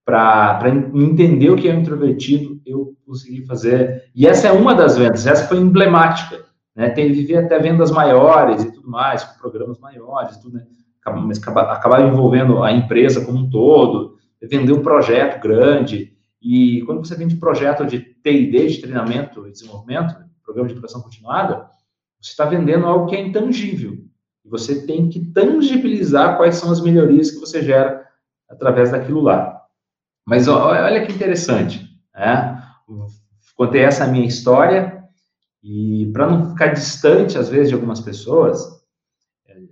para entender o que é introvertido, eu consegui fazer. E essa é uma das vendas, essa foi emblemática. Né? Viver até vendas maiores e tudo mais, com programas maiores, tudo, né? mas acabar envolvendo a empresa como um todo, vender um projeto grande. E quando você vende projeto de TD, de treinamento e desenvolvimento, programa de educação continuada, você está vendendo algo que é intangível. Você tem que tangibilizar quais são as melhorias que você gera através daquilo lá. Mas olha que interessante, né? Contei essa minha história e para não ficar distante, às vezes, de algumas pessoas,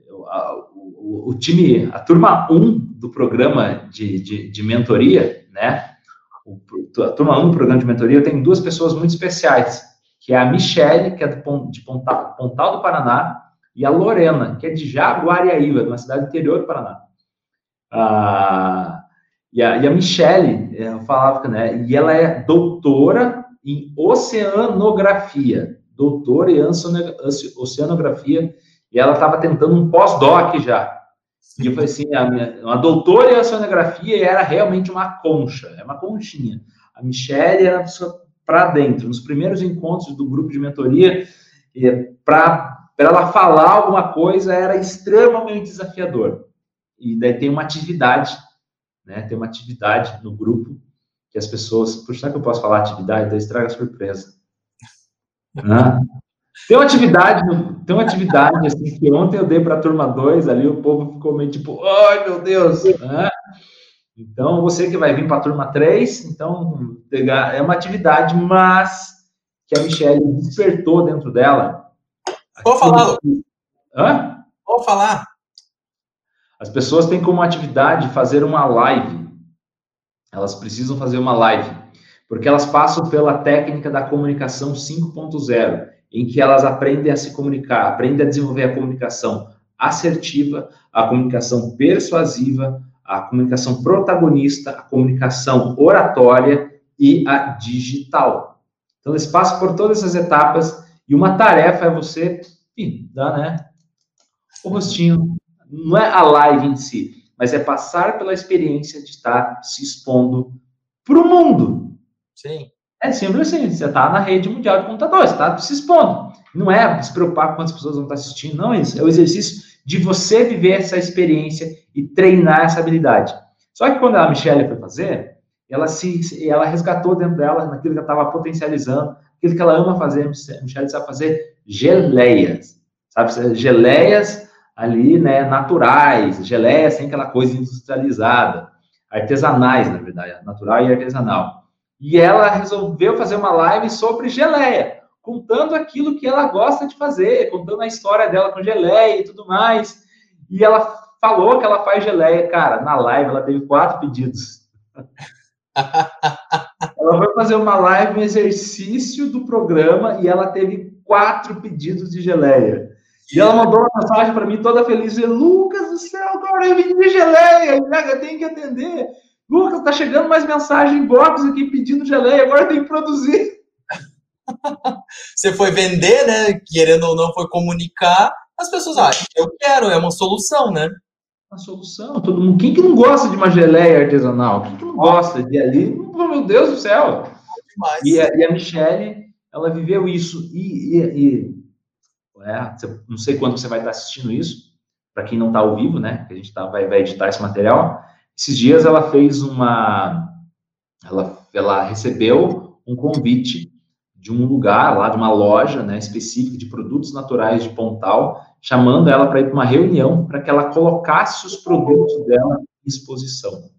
o, o time, a turma 1 do programa de, de, de mentoria, né? a turma 1 do programa de mentoria, eu tenho duas pessoas muito especiais, que é a Michele, que é de Pontal, Pontal do Paraná, e a Lorena, que é de Jaguariaíva, uma cidade interior do Paraná. Ah, e, a, e a Michele, eu falava, né, e ela é doutora em oceanografia, doutora em oceanografia, e ela estava tentando um pós-doc já. E eu falei assim, a minha, uma doutora em oceanografia era realmente uma concha, é uma conchinha. A Michelle era para dentro. Nos primeiros encontros do grupo de mentoria, para ela falar alguma coisa era extremamente desafiador. E daí tem uma atividade, né? Tem uma atividade no grupo que as pessoas, puxa, será que eu posso falar atividade? Daí estraga a surpresa. *laughs* Né? Tem uma atividade, tem uma atividade assim que ontem eu dei para a turma 2, ali o povo ficou meio tipo, ai meu Deus, né? Então, você que vai vir para a turma 3, então, é uma atividade, mas que a Michelle despertou dentro dela. Vou falar, Lu. Hã? Vou falar. As pessoas têm como atividade fazer uma live. Elas precisam fazer uma live, porque elas passam pela técnica da comunicação 5.0 em que elas aprendem a se comunicar, aprendem a desenvolver a comunicação assertiva, a comunicação persuasiva, a comunicação protagonista, a comunicação oratória e a digital. Então, eles passam por todas essas etapas e uma tarefa é você ih, dar, né, o rostinho. Não é a live em si, mas é passar pela experiência de estar se expondo para o mundo. Sim. É simples assim, você está na rede mundial de computadores, está se expondo. Não é se preocupar com quantas pessoas vão estar assistindo, não é isso. É o exercício de você viver essa experiência e treinar essa habilidade. Só que quando a Michelle foi fazer, ela se, ela resgatou dentro dela naquilo que ela estava potencializando, aquilo que ela ama fazer. A Michelle sabe fazer geleias, sabe? Geleias ali, né, naturais, geleias sem aquela coisa industrializada, artesanais, na verdade, natural e artesanal. E ela resolveu fazer uma live sobre geleia, contando aquilo que ela gosta de fazer, contando a história dela com geleia e tudo mais. E ela falou que ela faz geleia. Cara, na live ela teve quatro pedidos. *laughs* ela foi fazer uma live, um exercício do programa, e ela teve quatro pedidos de geleia. E ela mandou uma mensagem para mim toda feliz: Lucas do céu, agora eu vim de geleia, eu tenho que atender. Lucas, tá chegando mais mensagem em box aqui pedindo geleia, agora tem que produzir. *laughs* Você foi vender, né? Querendo ou não, foi comunicar. As pessoas, ah, eu quero, é uma solução, né? Uma solução. Todo mundo. Quem que não gosta de uma geleia artesanal? Quem que não gosta de ali? Oh, meu Deus do céu! E a, e a Michelle, ela viveu isso. E, e, e é, não sei quando você vai estar assistindo isso, para quem não está ao vivo, né? Que a gente tá, vai, vai editar esse material. Esses dias ela fez uma. Ela, ela recebeu um convite de um lugar lá, de uma loja né, específica de produtos naturais de Pontal, chamando ela para ir para uma reunião para que ela colocasse os produtos dela em exposição.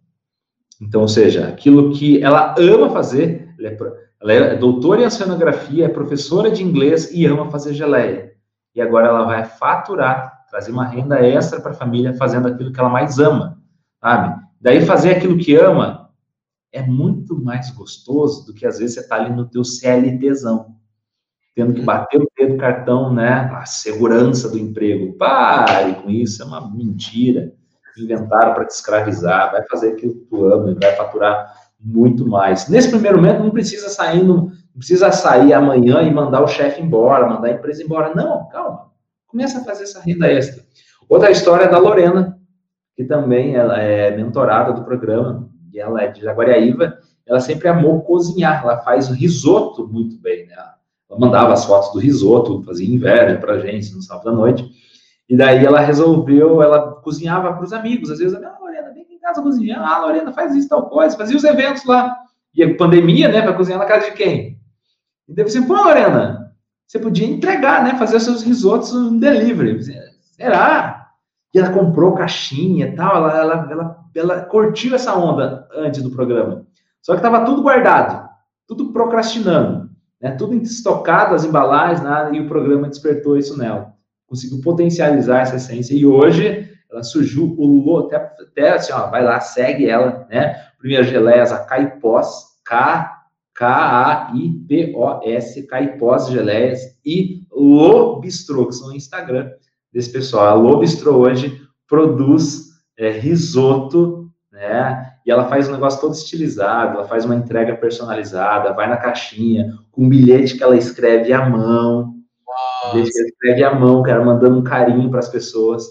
Então, ou seja, aquilo que ela ama fazer, ela é, ela é doutora em oceanografia, é professora de inglês e ama fazer geleia. E agora ela vai faturar, trazer uma renda extra para a família fazendo aquilo que ela mais ama, sabe? Daí fazer aquilo que ama é muito mais gostoso do que às vezes você está ali no teu CLTzão, tendo que bater o dedo do cartão, né? A segurança do emprego. Pare com isso, é uma mentira. Inventaram para te escravizar, vai fazer aquilo que tu ama e vai faturar muito mais. Nesse primeiro momento, não precisa sair, não precisa sair amanhã e mandar o chefe embora, mandar a empresa embora. Não, calma. Começa a fazer essa renda extra. Outra história é da Lorena, que também ela é mentorada do programa, e ela é de Jaguariaíva, ela sempre amou cozinhar, ela faz risoto muito bem, né? Ela mandava as fotos do risoto, fazia inveja pra gente no sábado à noite, e daí ela resolveu, ela cozinhava para os amigos, às vezes, ah, Lorena, vem em casa cozinhar, ah, Lorena, faz isso, tal coisa, fazia os eventos lá, e a pandemia, né, para cozinhar na casa de quem? E daí você, pô, Lorena, você podia entregar, né, fazer seus risotos no delivery, será? E ela comprou caixinha e tal, ela, ela, ela, ela curtiu essa onda antes do programa. Só que estava tudo guardado, tudo procrastinando, né? tudo estocado, as embalagens, nada, e o programa despertou isso nela. Conseguiu potencializar essa essência e hoje ela surgiu, pulou até, até assim, ó, vai lá, segue ela, né? Primeiro geleias, a Caipós, K K-A-I-P-O-S, Caipós Geleias e Lobistrô, que são o Instagram desse pessoal. A Lobistrô hoje produz é, risoto, né? E ela faz um negócio todo estilizado, ela faz uma entrega personalizada, vai na caixinha, com um bilhete que ela escreve à mão, bilhete que ela escreve à mão, cara, mandando um carinho para as pessoas.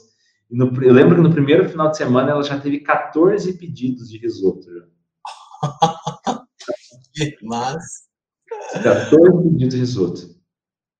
No, eu lembro que no primeiro final de semana ela já teve 14 pedidos de risoto. *laughs* *laughs* Mas. 14 pedidos de risoto.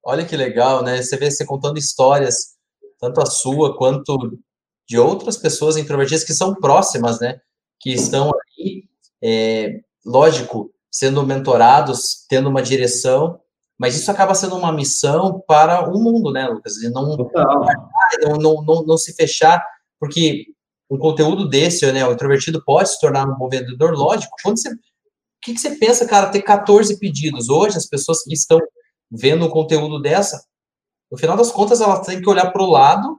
Olha que legal, né? Você vê você contando histórias, tanto a sua quanto de outras pessoas introvertidas que são próximas, né? Que estão aí, é, lógico, sendo mentorados, tendo uma direção, mas isso acaba sendo uma missão para o mundo, né, Lucas? E não, não, não, não, se fechar, porque um conteúdo desse, né, o introvertido pode se tornar um bom vendedor, lógico, quando você que, que você pensa, cara, ter 14 pedidos? Hoje, as pessoas que estão vendo um conteúdo dessa, no final das contas, elas têm que olhar para o lado,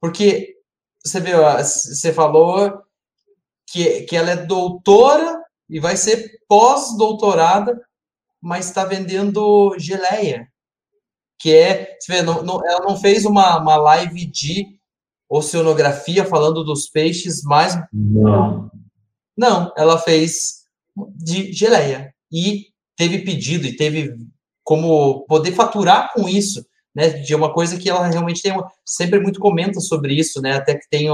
porque você vê, você falou que, que ela é doutora e vai ser pós-doutorada, mas está vendendo geleia, que é, você vê, não, não, ela não fez uma, uma live de oceanografia falando dos peixes mais... Não. Não, ela fez de geleia. E teve pedido e teve como poder faturar com isso, né? De uma coisa que ela realmente tem uma, sempre muito comenta sobre isso, né? Até que tem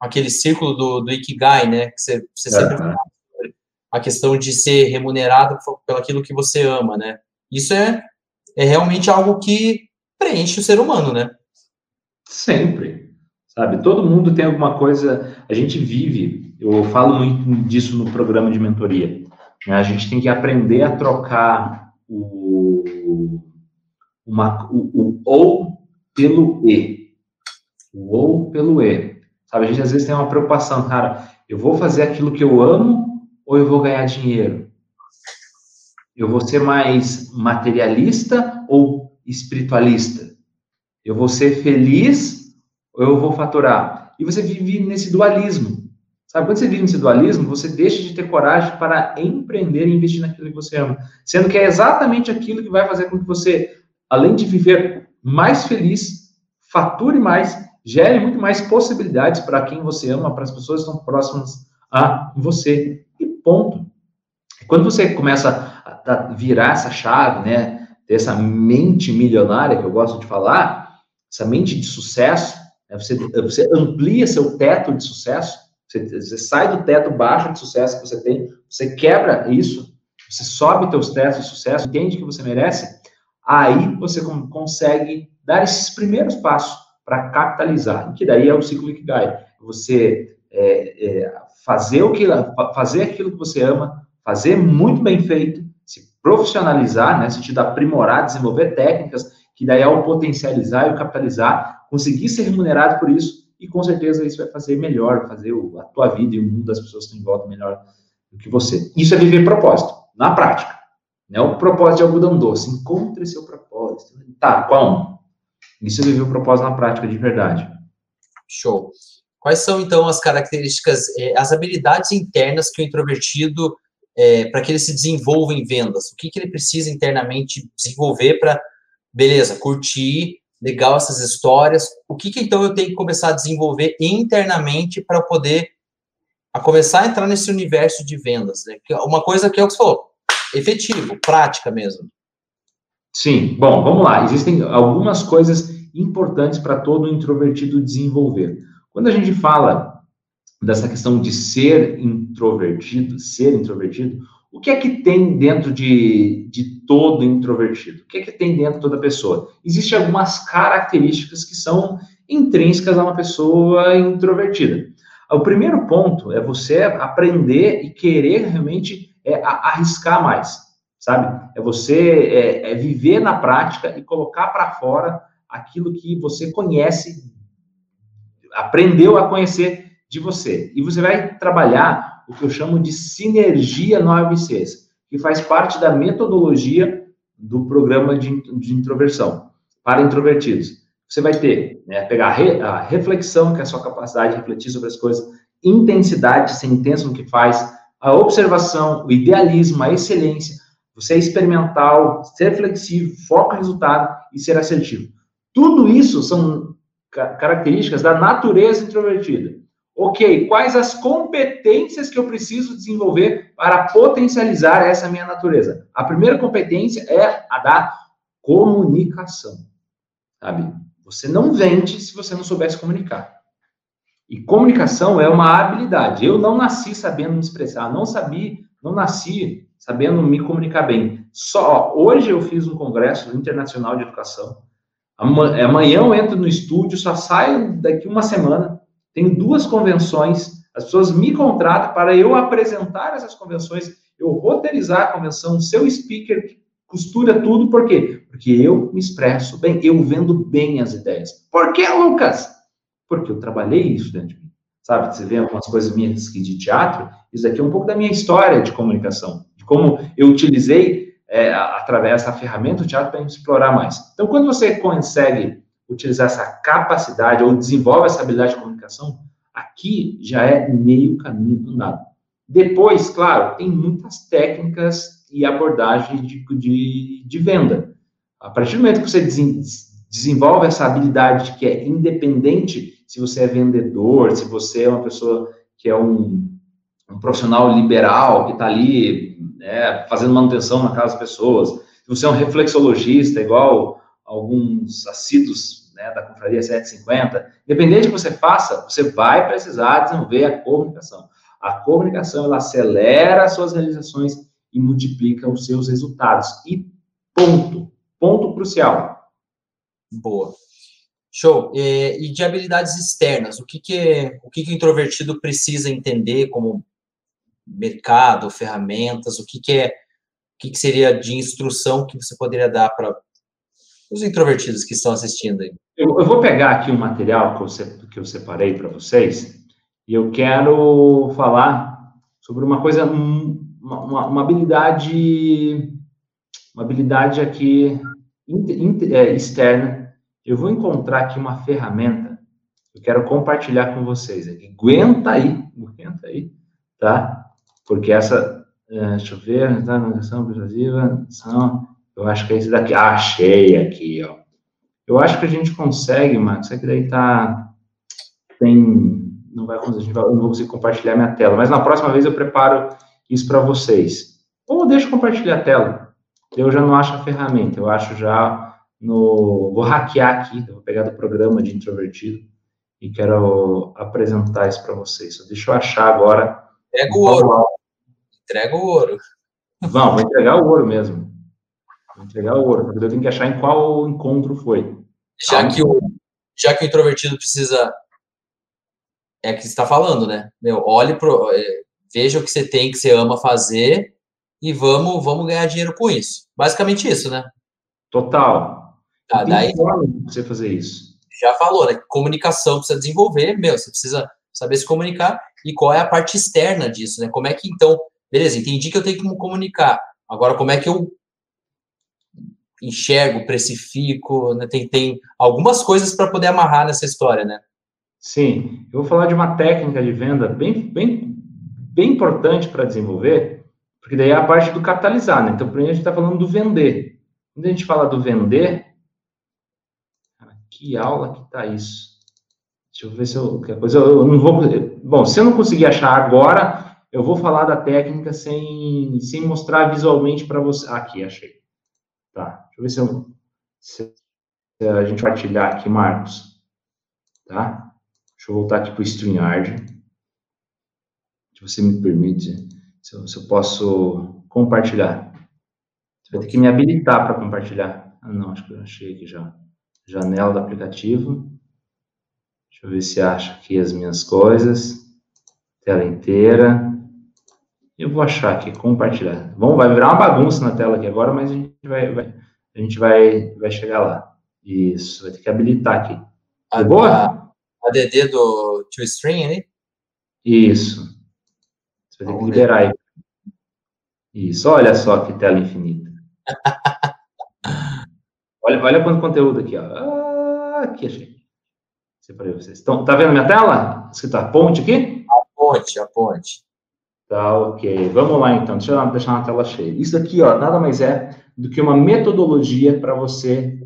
aquele círculo do, do Ikigai, né? Que você, você sempre fala sobre a questão de ser remunerado pelo aquilo que você ama, né? Isso é, é realmente algo que preenche o ser humano, né? Sempre, sabe? Todo mundo tem alguma coisa. A gente vive eu falo muito disso no programa de mentoria. Né? A gente tem que aprender a trocar o, uma, o, o ou pelo e. O ou pelo e. Sabe, a gente às vezes tem uma preocupação, cara, eu vou fazer aquilo que eu amo ou eu vou ganhar dinheiro? Eu vou ser mais materialista ou espiritualista? Eu vou ser feliz ou eu vou faturar? E você vive nesse dualismo. Sabe, quando você vive nesse dualismo, você deixa de ter coragem para empreender e investir naquilo que você ama. Sendo que é exatamente aquilo que vai fazer com que você, além de viver mais feliz, fature mais, gere muito mais possibilidades para quem você ama, para as pessoas que estão próximas a você. E ponto. Quando você começa a virar essa chave, né, dessa mente milionária que eu gosto de falar, essa mente de sucesso, né, você, você amplia seu teto de sucesso, você, você, sai do teto baixo de sucesso que você tem, você quebra isso, você sobe teus tetos de sucesso, entende que você merece, aí você consegue dar esses primeiros passos para capitalizar, que daí é o ciclo Ikigai. Você é, é, fazer, o que, fazer aquilo que você ama, fazer muito bem feito, se profissionalizar, né, sentido aprimorar, desenvolver técnicas, que daí é o potencializar e o capitalizar, conseguir ser remunerado por isso, e com certeza isso vai fazer melhor, fazer a tua vida e o mundo das pessoas que estão em volta melhor do que você. Isso é viver propósito, na prática. Né? O propósito de algodão doce. Encontre seu propósito. Tá, qual? Isso é viver o propósito na prática de verdade. Show. Quais são, então, as características, eh, as habilidades internas que o introvertido, é, para que ele se desenvolva em vendas? O que, que ele precisa internamente desenvolver para, beleza, curtir legal essas histórias. O que, que então eu tenho que começar a desenvolver internamente para poder a começar a entrar nesse universo de vendas? Né? É uma coisa que é o que você falou, efetivo, prática mesmo. Sim, bom, vamos lá. Existem algumas coisas importantes para todo introvertido desenvolver. Quando a gente fala dessa questão de ser introvertido, ser introvertido, o que é que tem dentro de, de todo introvertido? O que é que tem dentro de toda pessoa? Existem algumas características que são intrínsecas a uma pessoa introvertida. O primeiro ponto é você aprender e querer realmente é, arriscar mais, sabe? É você é, é viver na prática e colocar para fora aquilo que você conhece, aprendeu a conhecer de você. E você vai trabalhar o que eu chamo de sinergia no ABCs, que faz parte da metodologia do programa de, de introversão para introvertidos. Você vai ter, né, pegar a, re, a, reflexão, que é a sua capacidade de refletir sobre as coisas, intensidade, ser intenso no que faz, a observação, o idealismo, a excelência, você é experimental, ser flexível, foco no resultado e ser assertivo. Tudo isso são características da natureza introvertida. Ok, quais as competências que eu preciso desenvolver para potencializar essa minha natureza? A primeira competência é a da comunicação. Sabe? Você não vende se você não souber se comunicar. E comunicação é uma habilidade. Eu não nasci sabendo me expressar, não sabia, não nasci sabendo me comunicar bem. Só hoje eu fiz um congresso internacional de educação. Amanhã eu entro no estúdio, só saio daqui uma semana. Tenho duas convenções. As pessoas me contratam para eu apresentar essas convenções, eu roteirizar a convenção, seu speaker costura tudo, por quê? Porque eu me expresso bem, eu vendo bem as ideias. Por que, Lucas? Porque eu trabalhei isso dentro de mim. Sabe, você vê algumas coisas minhas de teatro, isso aqui é um pouco da minha história de comunicação, de como eu utilizei é, através da ferramenta teatro para explorar mais. Então, quando você consegue utilizar essa capacidade ou desenvolve essa habilidade de comunicação, aqui já é meio caminho andado. Depois, claro, tem muitas técnicas e abordagens de, de, de venda. A partir do momento que você desenvolve essa habilidade que é independente se você é vendedor, se você é uma pessoa que é um, um profissional liberal que está ali né, fazendo manutenção na casa das pessoas, se você é um reflexologista, igual alguns assíduos né, da Confraria 750, independente do que você faça, você vai precisar desenvolver a comunicação. A comunicação, ela acelera as suas realizações e multiplica os seus resultados. E ponto. Ponto crucial. Boa. Show. E, e de habilidades externas, o que que, o que que introvertido precisa entender como mercado, ferramentas, o que que é, o que que seria de instrução que você poderia dar para os introvertidos que estão assistindo aí? Eu, eu vou pegar aqui um material que eu, que eu separei para vocês e eu quero falar sobre uma coisa, uma, uma habilidade, uma habilidade aqui é, externa, eu vou encontrar aqui uma ferramenta eu quero compartilhar com vocês aqui. Aguenta aí, aguenta aí, tá? Porque essa, é, deixa eu ver, tá? Navegação persuasiva, são, eu acho que é esse daqui. Ah, achei aqui, ó. Eu acho que a gente consegue, Max, é que daí tá, tem, não vai conseguir, não vou conseguir compartilhar minha tela, mas na próxima vez eu preparo isso para vocês. Ou deixa eu compartilhar a tela, eu já não acho a ferramenta, eu acho já no. Vou hackear aqui, vou pegar do programa de introvertido e quero apresentar isso para vocês. Só deixa eu achar agora. Entrega o ouro. Entrega o ouro. Vamos, vou entregar o ouro mesmo. Entregar o ouro, porque eu tenho que achar em qual encontro foi. Já que o, já que o introvertido precisa. É que você está falando, né? Meu, olhe pro. É, veja o que você tem, que você ama fazer e vamos, vamos ganhar dinheiro com isso. Basicamente isso, né? Total. Tá, daí você fazer isso. Já falou, né? Comunicação precisa desenvolver, meu, você precisa saber se comunicar e qual é a parte externa disso, né? Como é que então, beleza, entendi que eu tenho que me comunicar. Agora, como é que eu enxergo, precifico, né? tem, tem algumas coisas para poder amarrar nessa história, né? Sim, eu vou falar de uma técnica de venda bem, bem, bem importante para desenvolver, porque daí é a parte do capitalizar, né? Então, por a gente está falando do vender. Quando a gente fala do vender, que aula que tá isso? Deixa eu ver se eu, qualquer coisa, eu não vou, bom, se eu não conseguir achar agora, eu vou falar da técnica sem, sem mostrar visualmente para você. Aqui, achei. Tá, eu ver se, eu, se a gente partilhar aqui, Marcos. Tá? Deixa eu voltar aqui para o StreamYard. Se você me permite se eu, se eu posso compartilhar. Você vai ter que me habilitar para compartilhar. Ah, não, acho que eu achei aqui já. Janela do aplicativo. Deixa eu ver se acha aqui as minhas coisas. Tela inteira. Eu vou achar aqui, compartilhar. Bom, vai virar uma bagunça na tela aqui agora, mas a gente vai, vai a gente vai, vai chegar lá. Isso, vai ter que habilitar aqui. A, boa? A, a DD do ToString, né? Isso. Você vai ter que liberar aí. Isso, olha só que tela infinita. *laughs* olha, olha quanto conteúdo aqui, ó. Ah, aqui, achei. Separei vocês. Então, tá vendo minha tela? Escrito a ponte aqui? A ponte, a ponte. Tá ok. Vamos lá então. Deixa eu deixar na tela cheia. Isso aqui, ó, nada mais é do que uma metodologia para você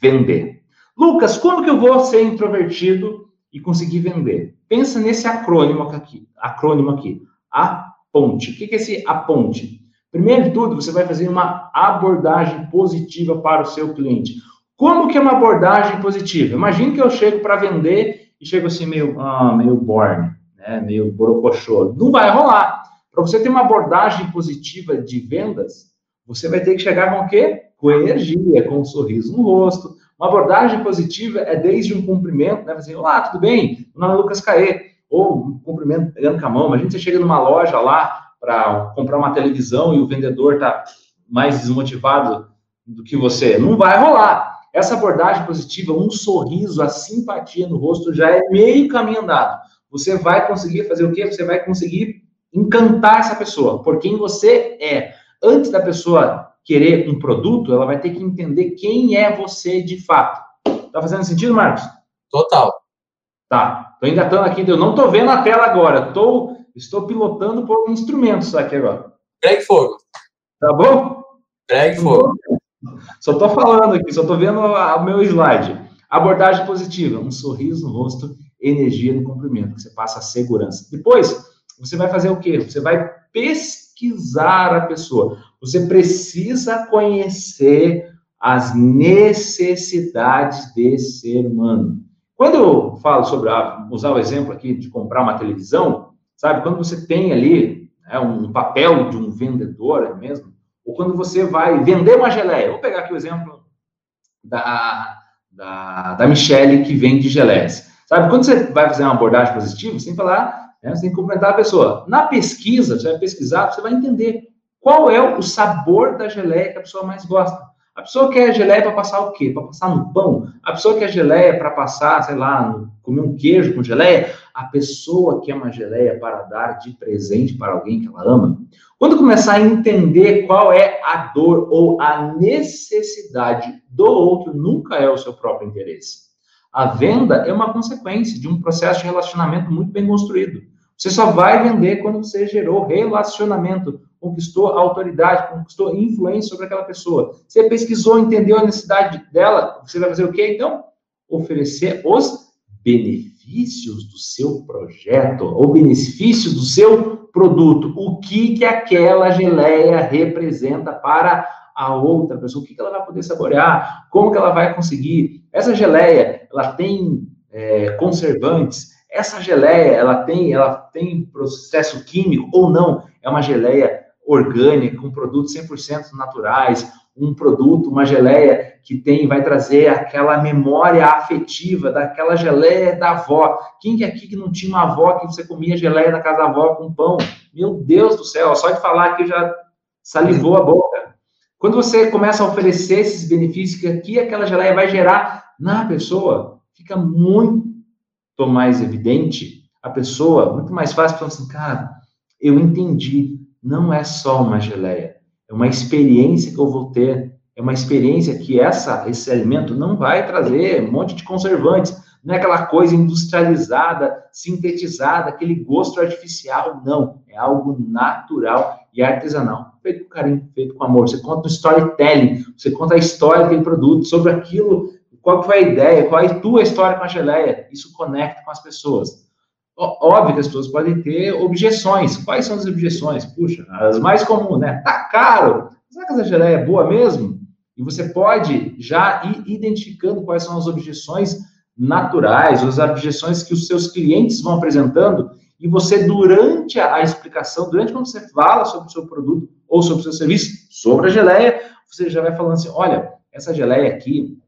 vender. Lucas, como que eu vou ser introvertido e conseguir vender? Pensa nesse acrônimo aqui. Acrônimo aqui. A ponte. O que é esse a ponte? Primeiro de tudo, você vai fazer uma abordagem positiva para o seu cliente. Como que é uma abordagem positiva? Imagine que eu chego para vender e chego assim meio, ah, meio borne né, meio borocochô. Não vai rolar. Para você ter uma abordagem positiva de vendas, você vai ter que chegar com o quê? Com energia, com um sorriso no rosto. Uma abordagem positiva é desde um cumprimento, né? Você, olá, tudo bem? Meu nome é Lucas Caê. Ou um cumprimento pegando com a mão. Imagina você chega numa loja lá para comprar uma televisão e o vendedor está mais desmotivado do que você. Não vai rolar. Essa abordagem positiva, um sorriso, a simpatia no rosto já é meio caminho andado você vai conseguir fazer o quê? Você vai conseguir encantar essa pessoa por quem você é. Antes da pessoa querer um produto, ela vai ter que entender quem é você de fato. Tá fazendo sentido, Marcos? Total. Tá. Tô engatando aqui, eu não tô vendo a tela agora. Tô, estou pilotando por instrumentos aqui agora. Pregue fogo. Tá bom? Pregue fogo. Só tô falando aqui, só tô vendo o meu slide. Abordagem positiva, um sorriso no rosto energia no cumprimento, que você passa a segurança. Depois, você vai fazer o quê? Você vai pesquisar a pessoa. Você precisa conhecer as necessidades desse ser humano. Quando eu falo sobre, ah, usar o exemplo aqui de comprar uma televisão, sabe, quando você tem ali né, um papel de um vendedor é mesmo, ou quando você vai vender uma geleia, vou pegar aqui o exemplo da, da, da Michelle, que vende geleias. Sabe, quando você vai fazer uma abordagem positiva, que falar, né, você tem que cumprimentar a pessoa. Na pesquisa, você vai pesquisar, você vai entender qual é o sabor da geleia que a pessoa mais gosta. A pessoa quer geleia para passar o quê? Para passar no pão? A pessoa quer geleia para passar, sei lá, comer um queijo com geleia? A pessoa quer uma geleia para dar de presente para alguém que ela ama? Quando começar a entender qual é a dor ou a necessidade do outro, nunca é o seu próprio interesse. A venda é uma consequência de um processo de relacionamento muito bem construído. Você só vai vender quando você gerou relacionamento, conquistou autoridade, conquistou influência sobre aquela pessoa. Você pesquisou, entendeu a necessidade dela, você vai fazer o quê? Então, oferecer os benefícios do seu projeto, ou benefícios do seu produto. O que que aquela geleia representa para a outra pessoa, o que, que ela vai poder saborear, como que ela vai conseguir. Essa geleia, ela tem é, conservantes, essa geleia, ela tem, ela tem processo químico ou não, é uma geleia orgânica, com produtos 100% naturais, um produto, uma geleia que tem, vai trazer aquela memória afetiva daquela geleia da avó. Quem que aqui que não tinha uma avó que você comia geleia da casa da avó com pão? Meu Deus do céu, só de falar que já salivou a boca. Quando você começa a oferecer esses benefícios que aqui aquela geleia vai gerar na pessoa, fica muito mais evidente a pessoa, muito mais fácil, falando assim, cara, eu entendi, não é só uma geleia, é uma experiência que eu vou ter, é uma experiência que essa, esse alimento não vai trazer um monte de conservantes, não é aquela coisa industrializada, sintetizada, aquele gosto artificial, não, é algo natural e artesanal feito com carinho, feito com amor. Você conta um storytelling, você conta a história daquele produto, sobre aquilo, qual foi a ideia, qual é a tua história com a geleia. Isso conecta com as pessoas. Óbvio que as pessoas podem ter objeções. Quais são as objeções? Puxa, as mais comuns, né? Tá caro. Será que essa geleia é boa mesmo? E você pode já ir identificando quais são as objeções naturais, as objeções que os seus clientes vão apresentando e você, durante a, explicação, durante quando você fala sobre o seu produto ou sobre o seu serviço, sobre a geleia, você já vai falando assim, olha, essa geleia aqui,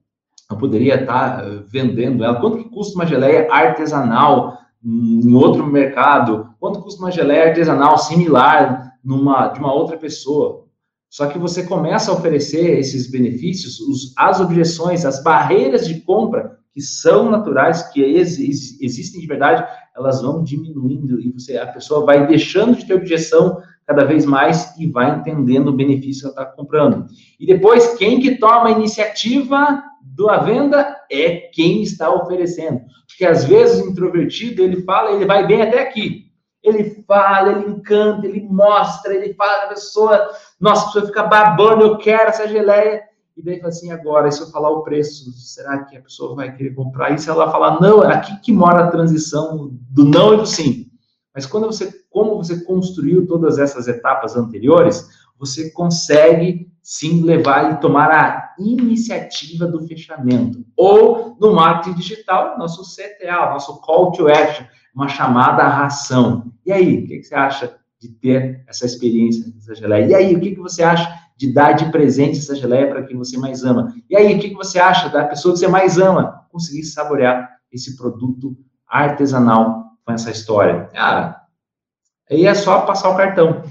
eu poderia estar eh, vendendo ela, quanto que custa uma geleia artesanal em outro mercado? Quanto custa uma geleia artesanal similar numa, de uma outra pessoa? Só que você começa a oferecer esses benefícios, os, as objeções, as barreiras de compra que são naturais, que ex, existem de verdade, elas vão diminuindo e você, a pessoa vai deixando de ter objeção cada vez mais e vai entendendo o benefício que ela está comprando. E depois, quem que toma a iniciativa da venda é quem está oferecendo. Porque às vezes o introvertido, ele fala, ele vai bem até aqui. Ele fala, ele encanta, ele mostra, ele fala a pessoa, nossa, a pessoa fica babando, eu quero essa geleia. E daí fala assim, agora, se eu falar o preço, será que a pessoa vai querer comprar? E se ela falar, não, é aqui que mora a transição do não e do sim. Mas quando você, como você construiu todas essas etapas anteriores, você consegue sim levar e tomar a iniciativa do fechamento. Ou no marketing digital, nosso CTA, nosso call to action, uma chamada à ação. E aí, o que você acha de ter essa experiência dessa geleia? E aí, o que você acha de dar de presente essa geleia para quem você mais ama? E aí, o que você acha da pessoa que você mais ama conseguir saborear esse produto artesanal com essa história? Ah, aí é só passar o cartão.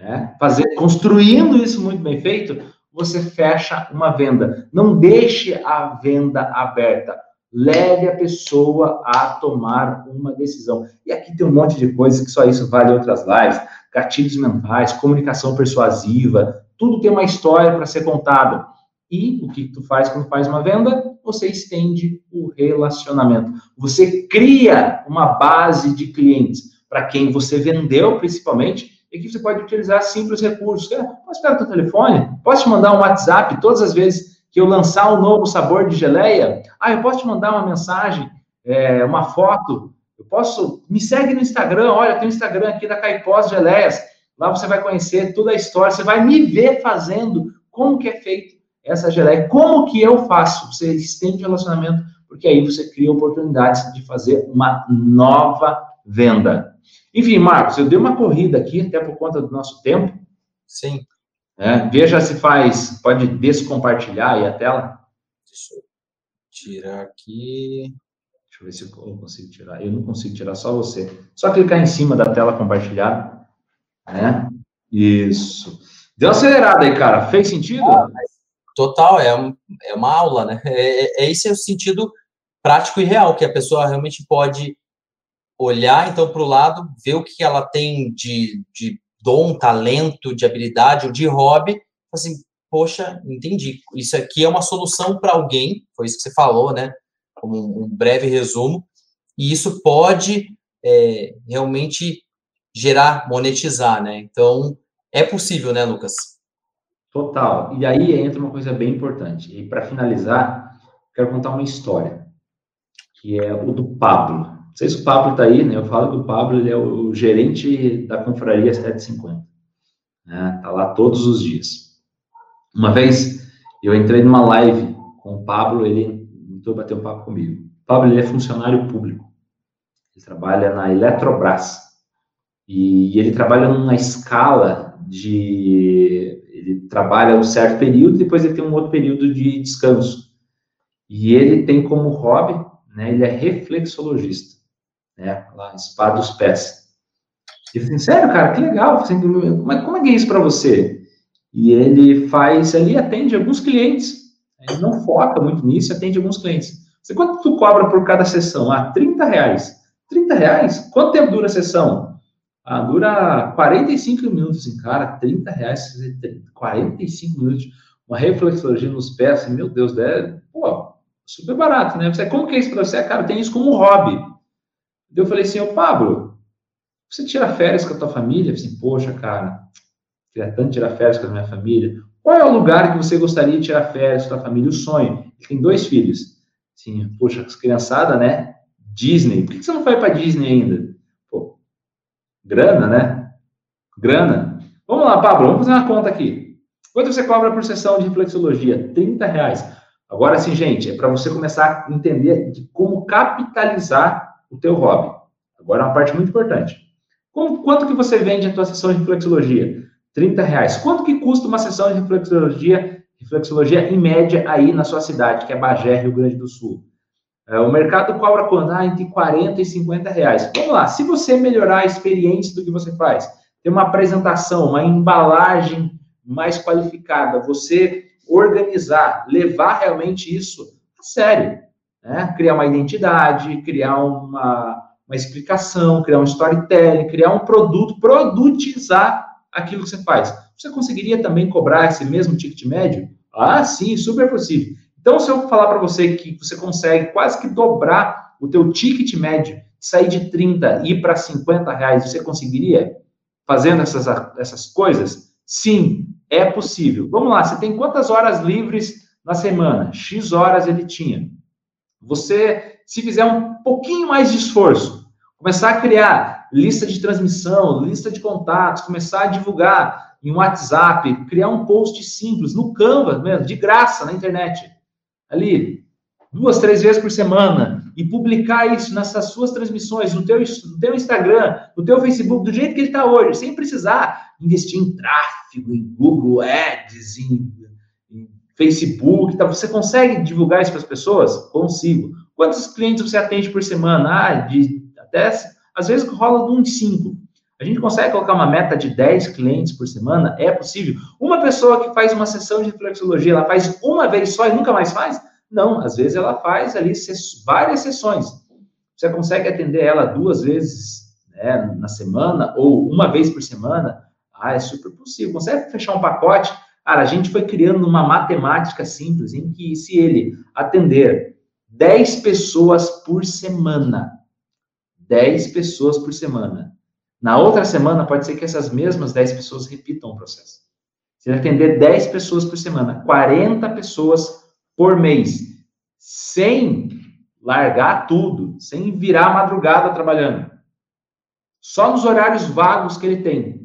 Né? Fazer, construindo isso muito bem feito, você fecha uma venda. Não deixe a venda aberta. Leve a pessoa a tomar uma decisão. E aqui tem um monte de coisas que só isso vale outras lives. Gatilhos mentais, comunicação persuasiva, tudo tem uma história para ser contada. E o que tu faz quando faz uma venda? Você estende o relacionamento. Você cria uma base de clientes para quem você vendeu, principalmente, e que você pode utilizar simples recursos. Posso pegar o teu telefone? Posso te mandar um WhatsApp todas as vezes que eu lançar um novo sabor de geleia? Ah, eu posso te mandar uma mensagem, é, uma foto? Eu posso... Me segue no Instagram, olha, tem o Instagram aqui da Caipós Geleias. Lá você vai conhecer toda a história, você vai me ver fazendo como que é feito essa geleia, como que eu faço. Você estende o relacionamento, porque aí você cria oportunidades de fazer uma nova venda. Enfim, Marcos, eu dei uma corrida aqui, até por conta do nosso tempo. Sim. É, veja se faz, pode descompartilhar aí a tela. Deixa eu tirar aqui. Deixa eu ver se eu consigo tirar. Eu não consigo tirar, só você. Só clicar em cima da tela compartilhada. Né? Isso. Deu uma acelerada aí, cara. Fez sentido? Ah, total, é, um, é uma aula, né? É, é, esse é o sentido prático e real, que a pessoa realmente pode olhar então para o lado, ver o que ela tem de, de dom, talento, de habilidade ou de hobby, assim, poxa, entendi. Isso aqui é uma solução para alguém, foi isso que você falou, né? Como um breve resumo, e isso pode é, realmente gerar, monetizar, né? Então, é possível, né, Lucas? Total. E aí entra uma coisa bem importante. E para finalizar, quero contar uma história, que é o do Pablo. Não sei se o Pablo está aí, né? Eu falo que o Pablo ele é o gerente da confraria 750. Né? Tá lá todos os dias. Uma vez eu entrei numa live com o Pablo, ele entrou bater um papo comigo. O Pablo ele é funcionário público. Ele trabalha na Eletrobras. E ele trabalha numa escala de. Ele trabalha um certo período, depois ele tem um outro período de descanso. E ele tem como hobby, né, ele é reflexologista né? Lá, spa dos pés. E eu falei, sério, cara, que legal. Assim, mas como é que é isso para você? E ele faz ali, atende alguns clientes. Ele não foca muito nisso, atende alguns clientes. Você quanto tu cobra por cada sessão? Ah, 30 reais. 30 reais? Quanto tempo dura a sessão? Ah, dura 45 minutos, assim, cara, 30 reais, 45 minutos. Uma reflexologia nos pés, assim, meu Deus, é, pô, super barato, né? Você, como que é isso para você? Cara, tem isso como hobby. Eu falei assim, ô Pablo, você tira férias com a tua família? Eu falei assim, poxa, cara, queria tanto tirar férias com a minha família. Qual é o lugar que você gostaria de tirar férias com a tua família? O sonho. Ele tem dois filhos. Sim, poxa, criançada, né? Disney. Por que você não vai para Disney ainda? Pô, grana, né? Grana. Vamos lá, Pablo, vamos fazer uma conta aqui. Quanto você cobra por sessão de reflexologia? 30 reais. Agora sim, gente, é para você começar a entender de como capitalizar o teu hobby. Agora, uma parte muito importante. Como, quanto que você vende a tua sessão de reflexologia? 30 reais. Quanto que custa uma sessão de reflexologia, reflexologia em média aí na sua cidade, que é Bagé, Rio Grande do Sul? É, o mercado cobra quanto? Ah, entre 40 e 50 reais. Vamos lá, se você melhorar a experiência do que você faz, ter uma apresentação, uma embalagem mais qualificada, você organizar, levar realmente isso a sério, né? Criar uma identidade, criar uma, uma explicação, criar um storytelling, criar um produto, produtizar aquilo que você faz. Você conseguiria também cobrar esse mesmo ticket médio? Ah, sim, super possível. Então, se eu falar para você que você consegue quase que dobrar o teu ticket médio sair de 30 e ir para 50 reais, você conseguiria? Fazendo essas, essas coisas? Sim, é possível. Vamos lá, você tem quantas horas livres na semana? X horas ele tinha. Você, se fizer um pouquinho mais de esforço, começar a criar lista de transmissão, lista de contatos, começar a divulgar em WhatsApp, criar um post simples no Canva mesmo, de graça na internet. Ali, duas, três vezes por semana e publicar isso nessas suas transmissões, no teu, no teu Instagram, no teu Facebook, do jeito que ele está hoje, sem precisar investir em tráfego, em Google Ads, em, Facebook, tá? você consegue divulgar isso para as pessoas? Consigo. Quantos clientes você atende por semana? Ah, de até, às vezes rola de uns 5. A gente consegue colocar uma meta de 10 clientes por semana? É possível. Uma pessoa que faz uma sessão de reflexologia, ela faz uma vez só e nunca mais faz? Não, às vezes ela faz ali várias sessões. Você consegue atender ela duas vezes né, na semana ou uma vez por semana? Ah, é super possível. Consegue fechar um pacote? Cara, a gente foi criando uma matemática simples em que se ele atender 10 pessoas por semana, 10 pessoas por semana, na outra semana pode ser que essas mesmas 10 pessoas repitam o processo. Se ele atender 10 pessoas por semana, 40 pessoas por mês, sem largar tudo, sem virar madrugada trabalhando. Só nos horários vagos que ele tem.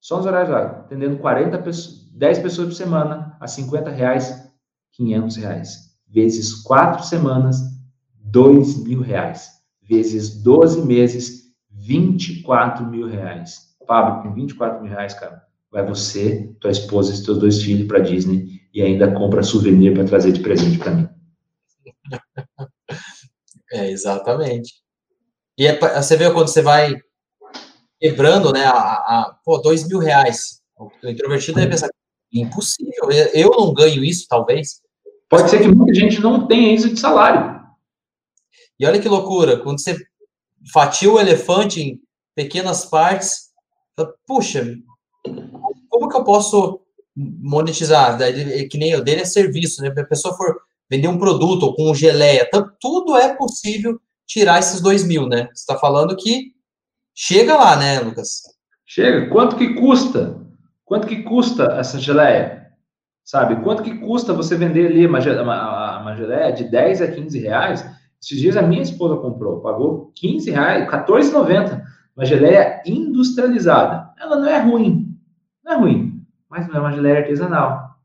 Só nos horários vagos. Atendendo 40 pessoas, 10 pessoas por semana, a 50 reais, 500 reais. Vezes 4 semanas, 2 mil reais. Vezes 12 meses, 24 mil reais. Fábio, com 24 mil reais, cara, vai você, tua esposa e seus dois filhos para Disney e ainda compra souvenir para trazer de presente para mim. *laughs* É, exatamente. E é, você vê quando você vai quebrando, né, a, a pô, dois mil reais. O introvertido deve pensar, impossível, eu não ganho isso, talvez. Pode ser que muita gente não tenha isso de salário. E olha que loucura, quando você fatia o elefante em pequenas partes, puxa, como que eu posso monetizar, que nem o dele é serviço, né? Se a pessoa for vender um produto ou com geleia, tudo é possível tirar esses dois mil, né? Você está falando que chega lá, né, Lucas? Chega. Quanto que custa? Quanto que custa essa geleia? Sabe? Quanto que custa você vender ali uma, uma, uma geleia de 10 a 15 reais? Esses dias a minha esposa comprou, pagou 15 reais, 14,90. Uma geleia industrializada. Ela não é ruim. Não é ruim mas não é uma geleia artesanal.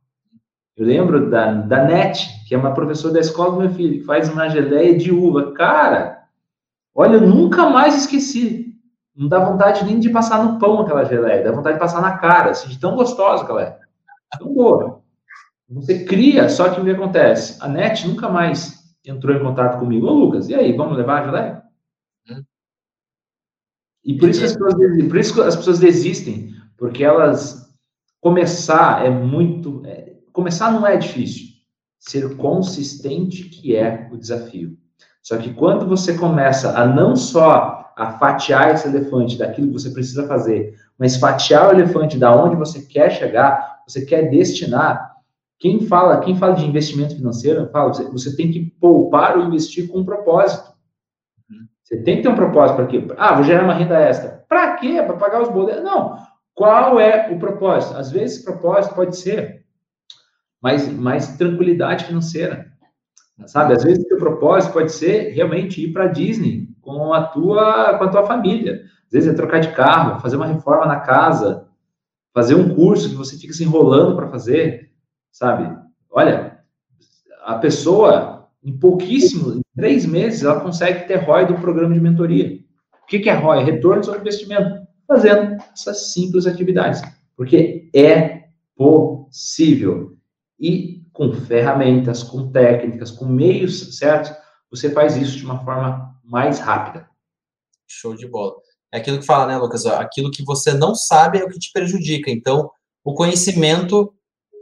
Eu lembro da, da NET, que é uma professora da escola do meu filho, que faz uma geleia de uva. Cara, olha, eu nunca mais esqueci. Não dá vontade nem de passar no pão aquela geleia, dá vontade de passar na cara, assim, de tão gostosa que ela é. Tão boa. Você cria, só que o que acontece? A NET nunca mais entrou em contato comigo. Ô, Lucas, e aí, vamos levar a geleia? Hum. E por isso, que as pessoas, por isso as pessoas desistem, porque elas Começar é muito. É, começar não é difícil. Ser consistente que é o desafio. Só que quando você começa a não só a fatiar esse elefante daquilo que você precisa fazer, mas fatiar o elefante da onde você quer chegar, você quer destinar. Quem fala, quem fala de investimento financeiro, fala, você, você tem que poupar ou investir com um propósito. Você tem que ter um propósito para quê? Ah, vou gerar uma renda extra. Para quê? Para pagar os boletos? Não. Qual é o propósito? Às vezes, propósito pode ser mais, mais tranquilidade financeira. Sabe? Às vezes, o propósito pode ser realmente ir para Disney com a, tua, com a tua família. Às vezes, é trocar de carro, fazer uma reforma na casa, fazer um curso que você fica se enrolando para fazer, sabe? Olha, a pessoa, em pouquíssimo, em três meses, ela consegue ter ROI do programa de mentoria. O que, é ROI? Retorno sobre investimento fazendo essas simples atividades, porque é possível. E com ferramentas, com técnicas, com meios certos, você faz isso de uma forma mais rápida. Show de bola. É aquilo que fala, né, Lucas? Aquilo que você não sabe é o que te prejudica. Então, o conhecimento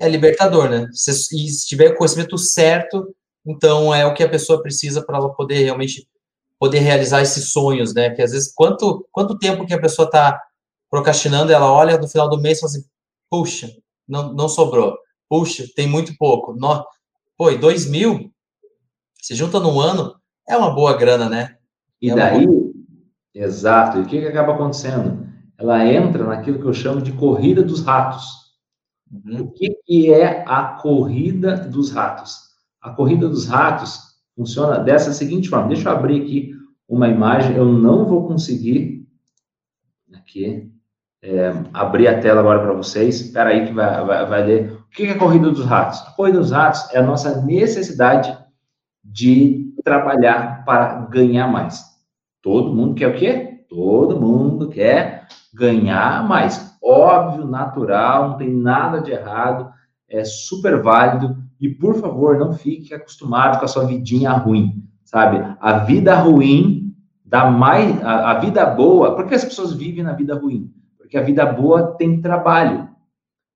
é libertador, né? Se, e se tiver o conhecimento certo, então é o que a pessoa precisa para ela poder realmente poder realizar esses sonhos, né? Que às vezes, quanto, quanto tempo que a pessoa está procrastinando, ela olha no final do mês e fala assim, puxa, não, não sobrou. Puxa, tem muito pouco. No, pô, e dois mil, se junta num ano, é uma boa grana, né? E é daí, exato, e o que, que acaba acontecendo? Ela entra naquilo que eu chamo de corrida dos ratos. Uhum. O que, que é a corrida dos ratos? A corrida dos ratos funciona dessa seguinte forma. Deixa eu abrir aqui uma imagem. Eu não vou conseguir aqui é, abrir a tela agora para vocês. Espera aí que vai, vai, vai ler. O que é a corrida dos ratos? A corrida dos ratos é a nossa necessidade de trabalhar para ganhar mais. Todo mundo quer o quê? Todo mundo quer ganhar mais. Óbvio, natural, não tem nada de errado, é super válido. E, por favor, não fique acostumado com a sua vidinha ruim, sabe? A vida ruim dá mais. A, a vida boa. Por que as pessoas vivem na vida ruim? Porque a vida boa tem trabalho.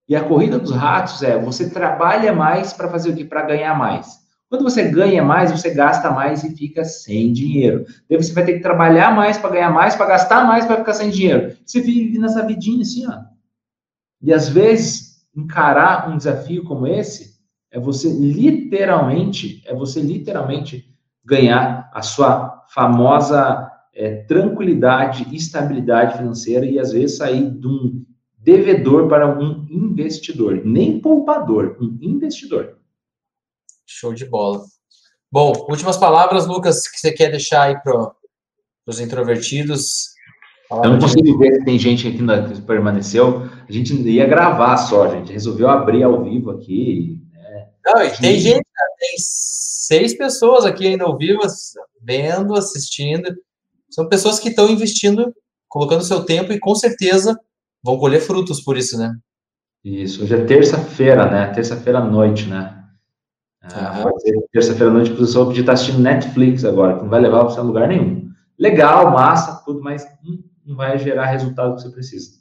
E a corrida dos ratos é você trabalha mais para fazer o quê? Para ganhar mais. Quando você ganha mais, você gasta mais e fica sem dinheiro. Daí você vai ter que trabalhar mais para ganhar mais, para gastar mais para ficar sem dinheiro. Você vive nessa vidinha assim, ó. E às vezes, encarar um desafio como esse é você literalmente, é você literalmente ganhar a sua famosa é, tranquilidade estabilidade financeira e às vezes sair de um devedor para um investidor, nem poupador, um investidor. Show de bola. Bom, últimas palavras, Lucas, que você quer deixar aí para os introvertidos? Eu não consigo ver se tem gente aqui que permaneceu. A gente ia gravar só, gente. Resolveu abrir ao vivo aqui. Né? Não, e tem gente, tem seis pessoas aqui ainda ao vivo, vendo, assistindo. São pessoas que estão investindo, colocando seu tempo e com certeza vão colher frutos por isso, né? Isso. Hoje é terça-feira, né? Terça-feira à noite, né? Uhum. Terça-feira à noite, o professor podia estar assistindo Netflix agora, que não vai levar você a lugar nenhum. Legal, massa, tudo, mas não vai gerar resultado que você precisa.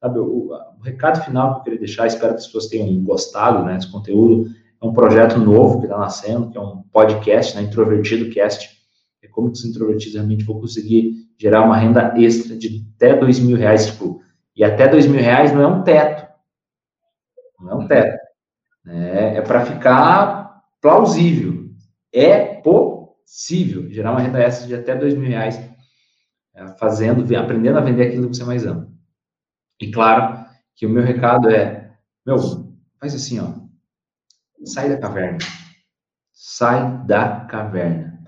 Sabe, o, o, recado final que eu queria deixar, espero que as pessoas tenham gostado né, desse conteúdo, é um projeto novo que está nascendo, que é um podcast, né, Introvertido Cast. É como que os introvertidos realmente vão conseguir gerar uma renda extra de até dois mil reais, tipo, e até dois mil reais não é um teto. Não é um teto. É, é para ficar plausível. É possível gerar uma renda extra de até dois mil reais é, fazendo, aprendendo a vender aquilo que você mais ama. E claro que o meu recado é, meu, faz assim, ó, sai da caverna, sai da caverna,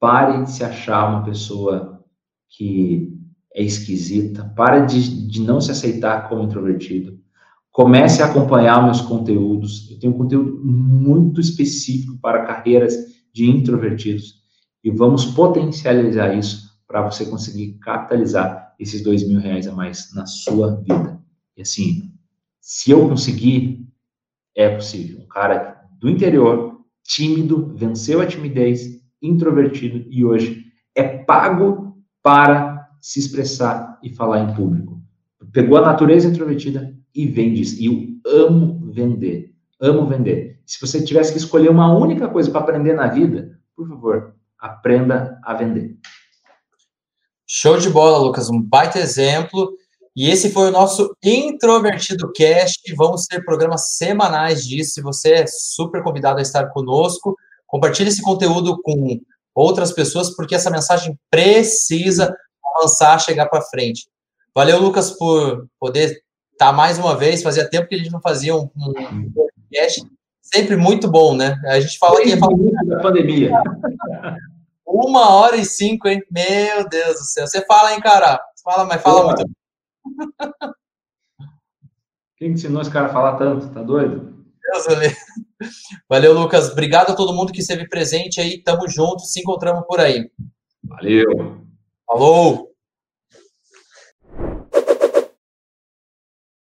pare de se achar uma pessoa que é esquisita, pare de, de não se aceitar como introvertido, Comece a acompanhar meus conteúdos. Eu tenho um conteúdo muito específico para carreiras de introvertidos e vamos potencializar isso para você conseguir capitalizar esses dois mil reais a mais na sua vida. E assim, se eu conseguir, é possível. Um cara do interior, tímido, venceu a timidez, introvertido e hoje é pago para se expressar e falar em público. Pegou a natureza introvertida, e vende. E eu amo vender. Amo vender. Se você tivesse que escolher uma única coisa para aprender na vida, por favor, aprenda a vender. Show de bola, Lucas. Um baita exemplo. E esse foi o nosso Introvertido Cast. Vamos ter programas semanais disso. Você é super convidado a estar conosco, compartilhe esse conteúdo com outras pessoas, porque essa mensagem precisa avançar, chegar para frente. Valeu, Lucas, por poder tá mais uma vez, fazia tempo que a gente não fazia um, um podcast, sempre muito bom, né? A gente fala que fala da pandemia. Uma hora e cinco, hein? Meu Deus do céu. Você fala, hein, cara? Você fala, mas fala muito. Quem ensinou esse cara a falar tanto? Tá doido? Deus Valeu, Lucas. Obrigado a todo mundo que esteve presente aí. Tamo junto. Se encontramos por aí. Valeu. Falou.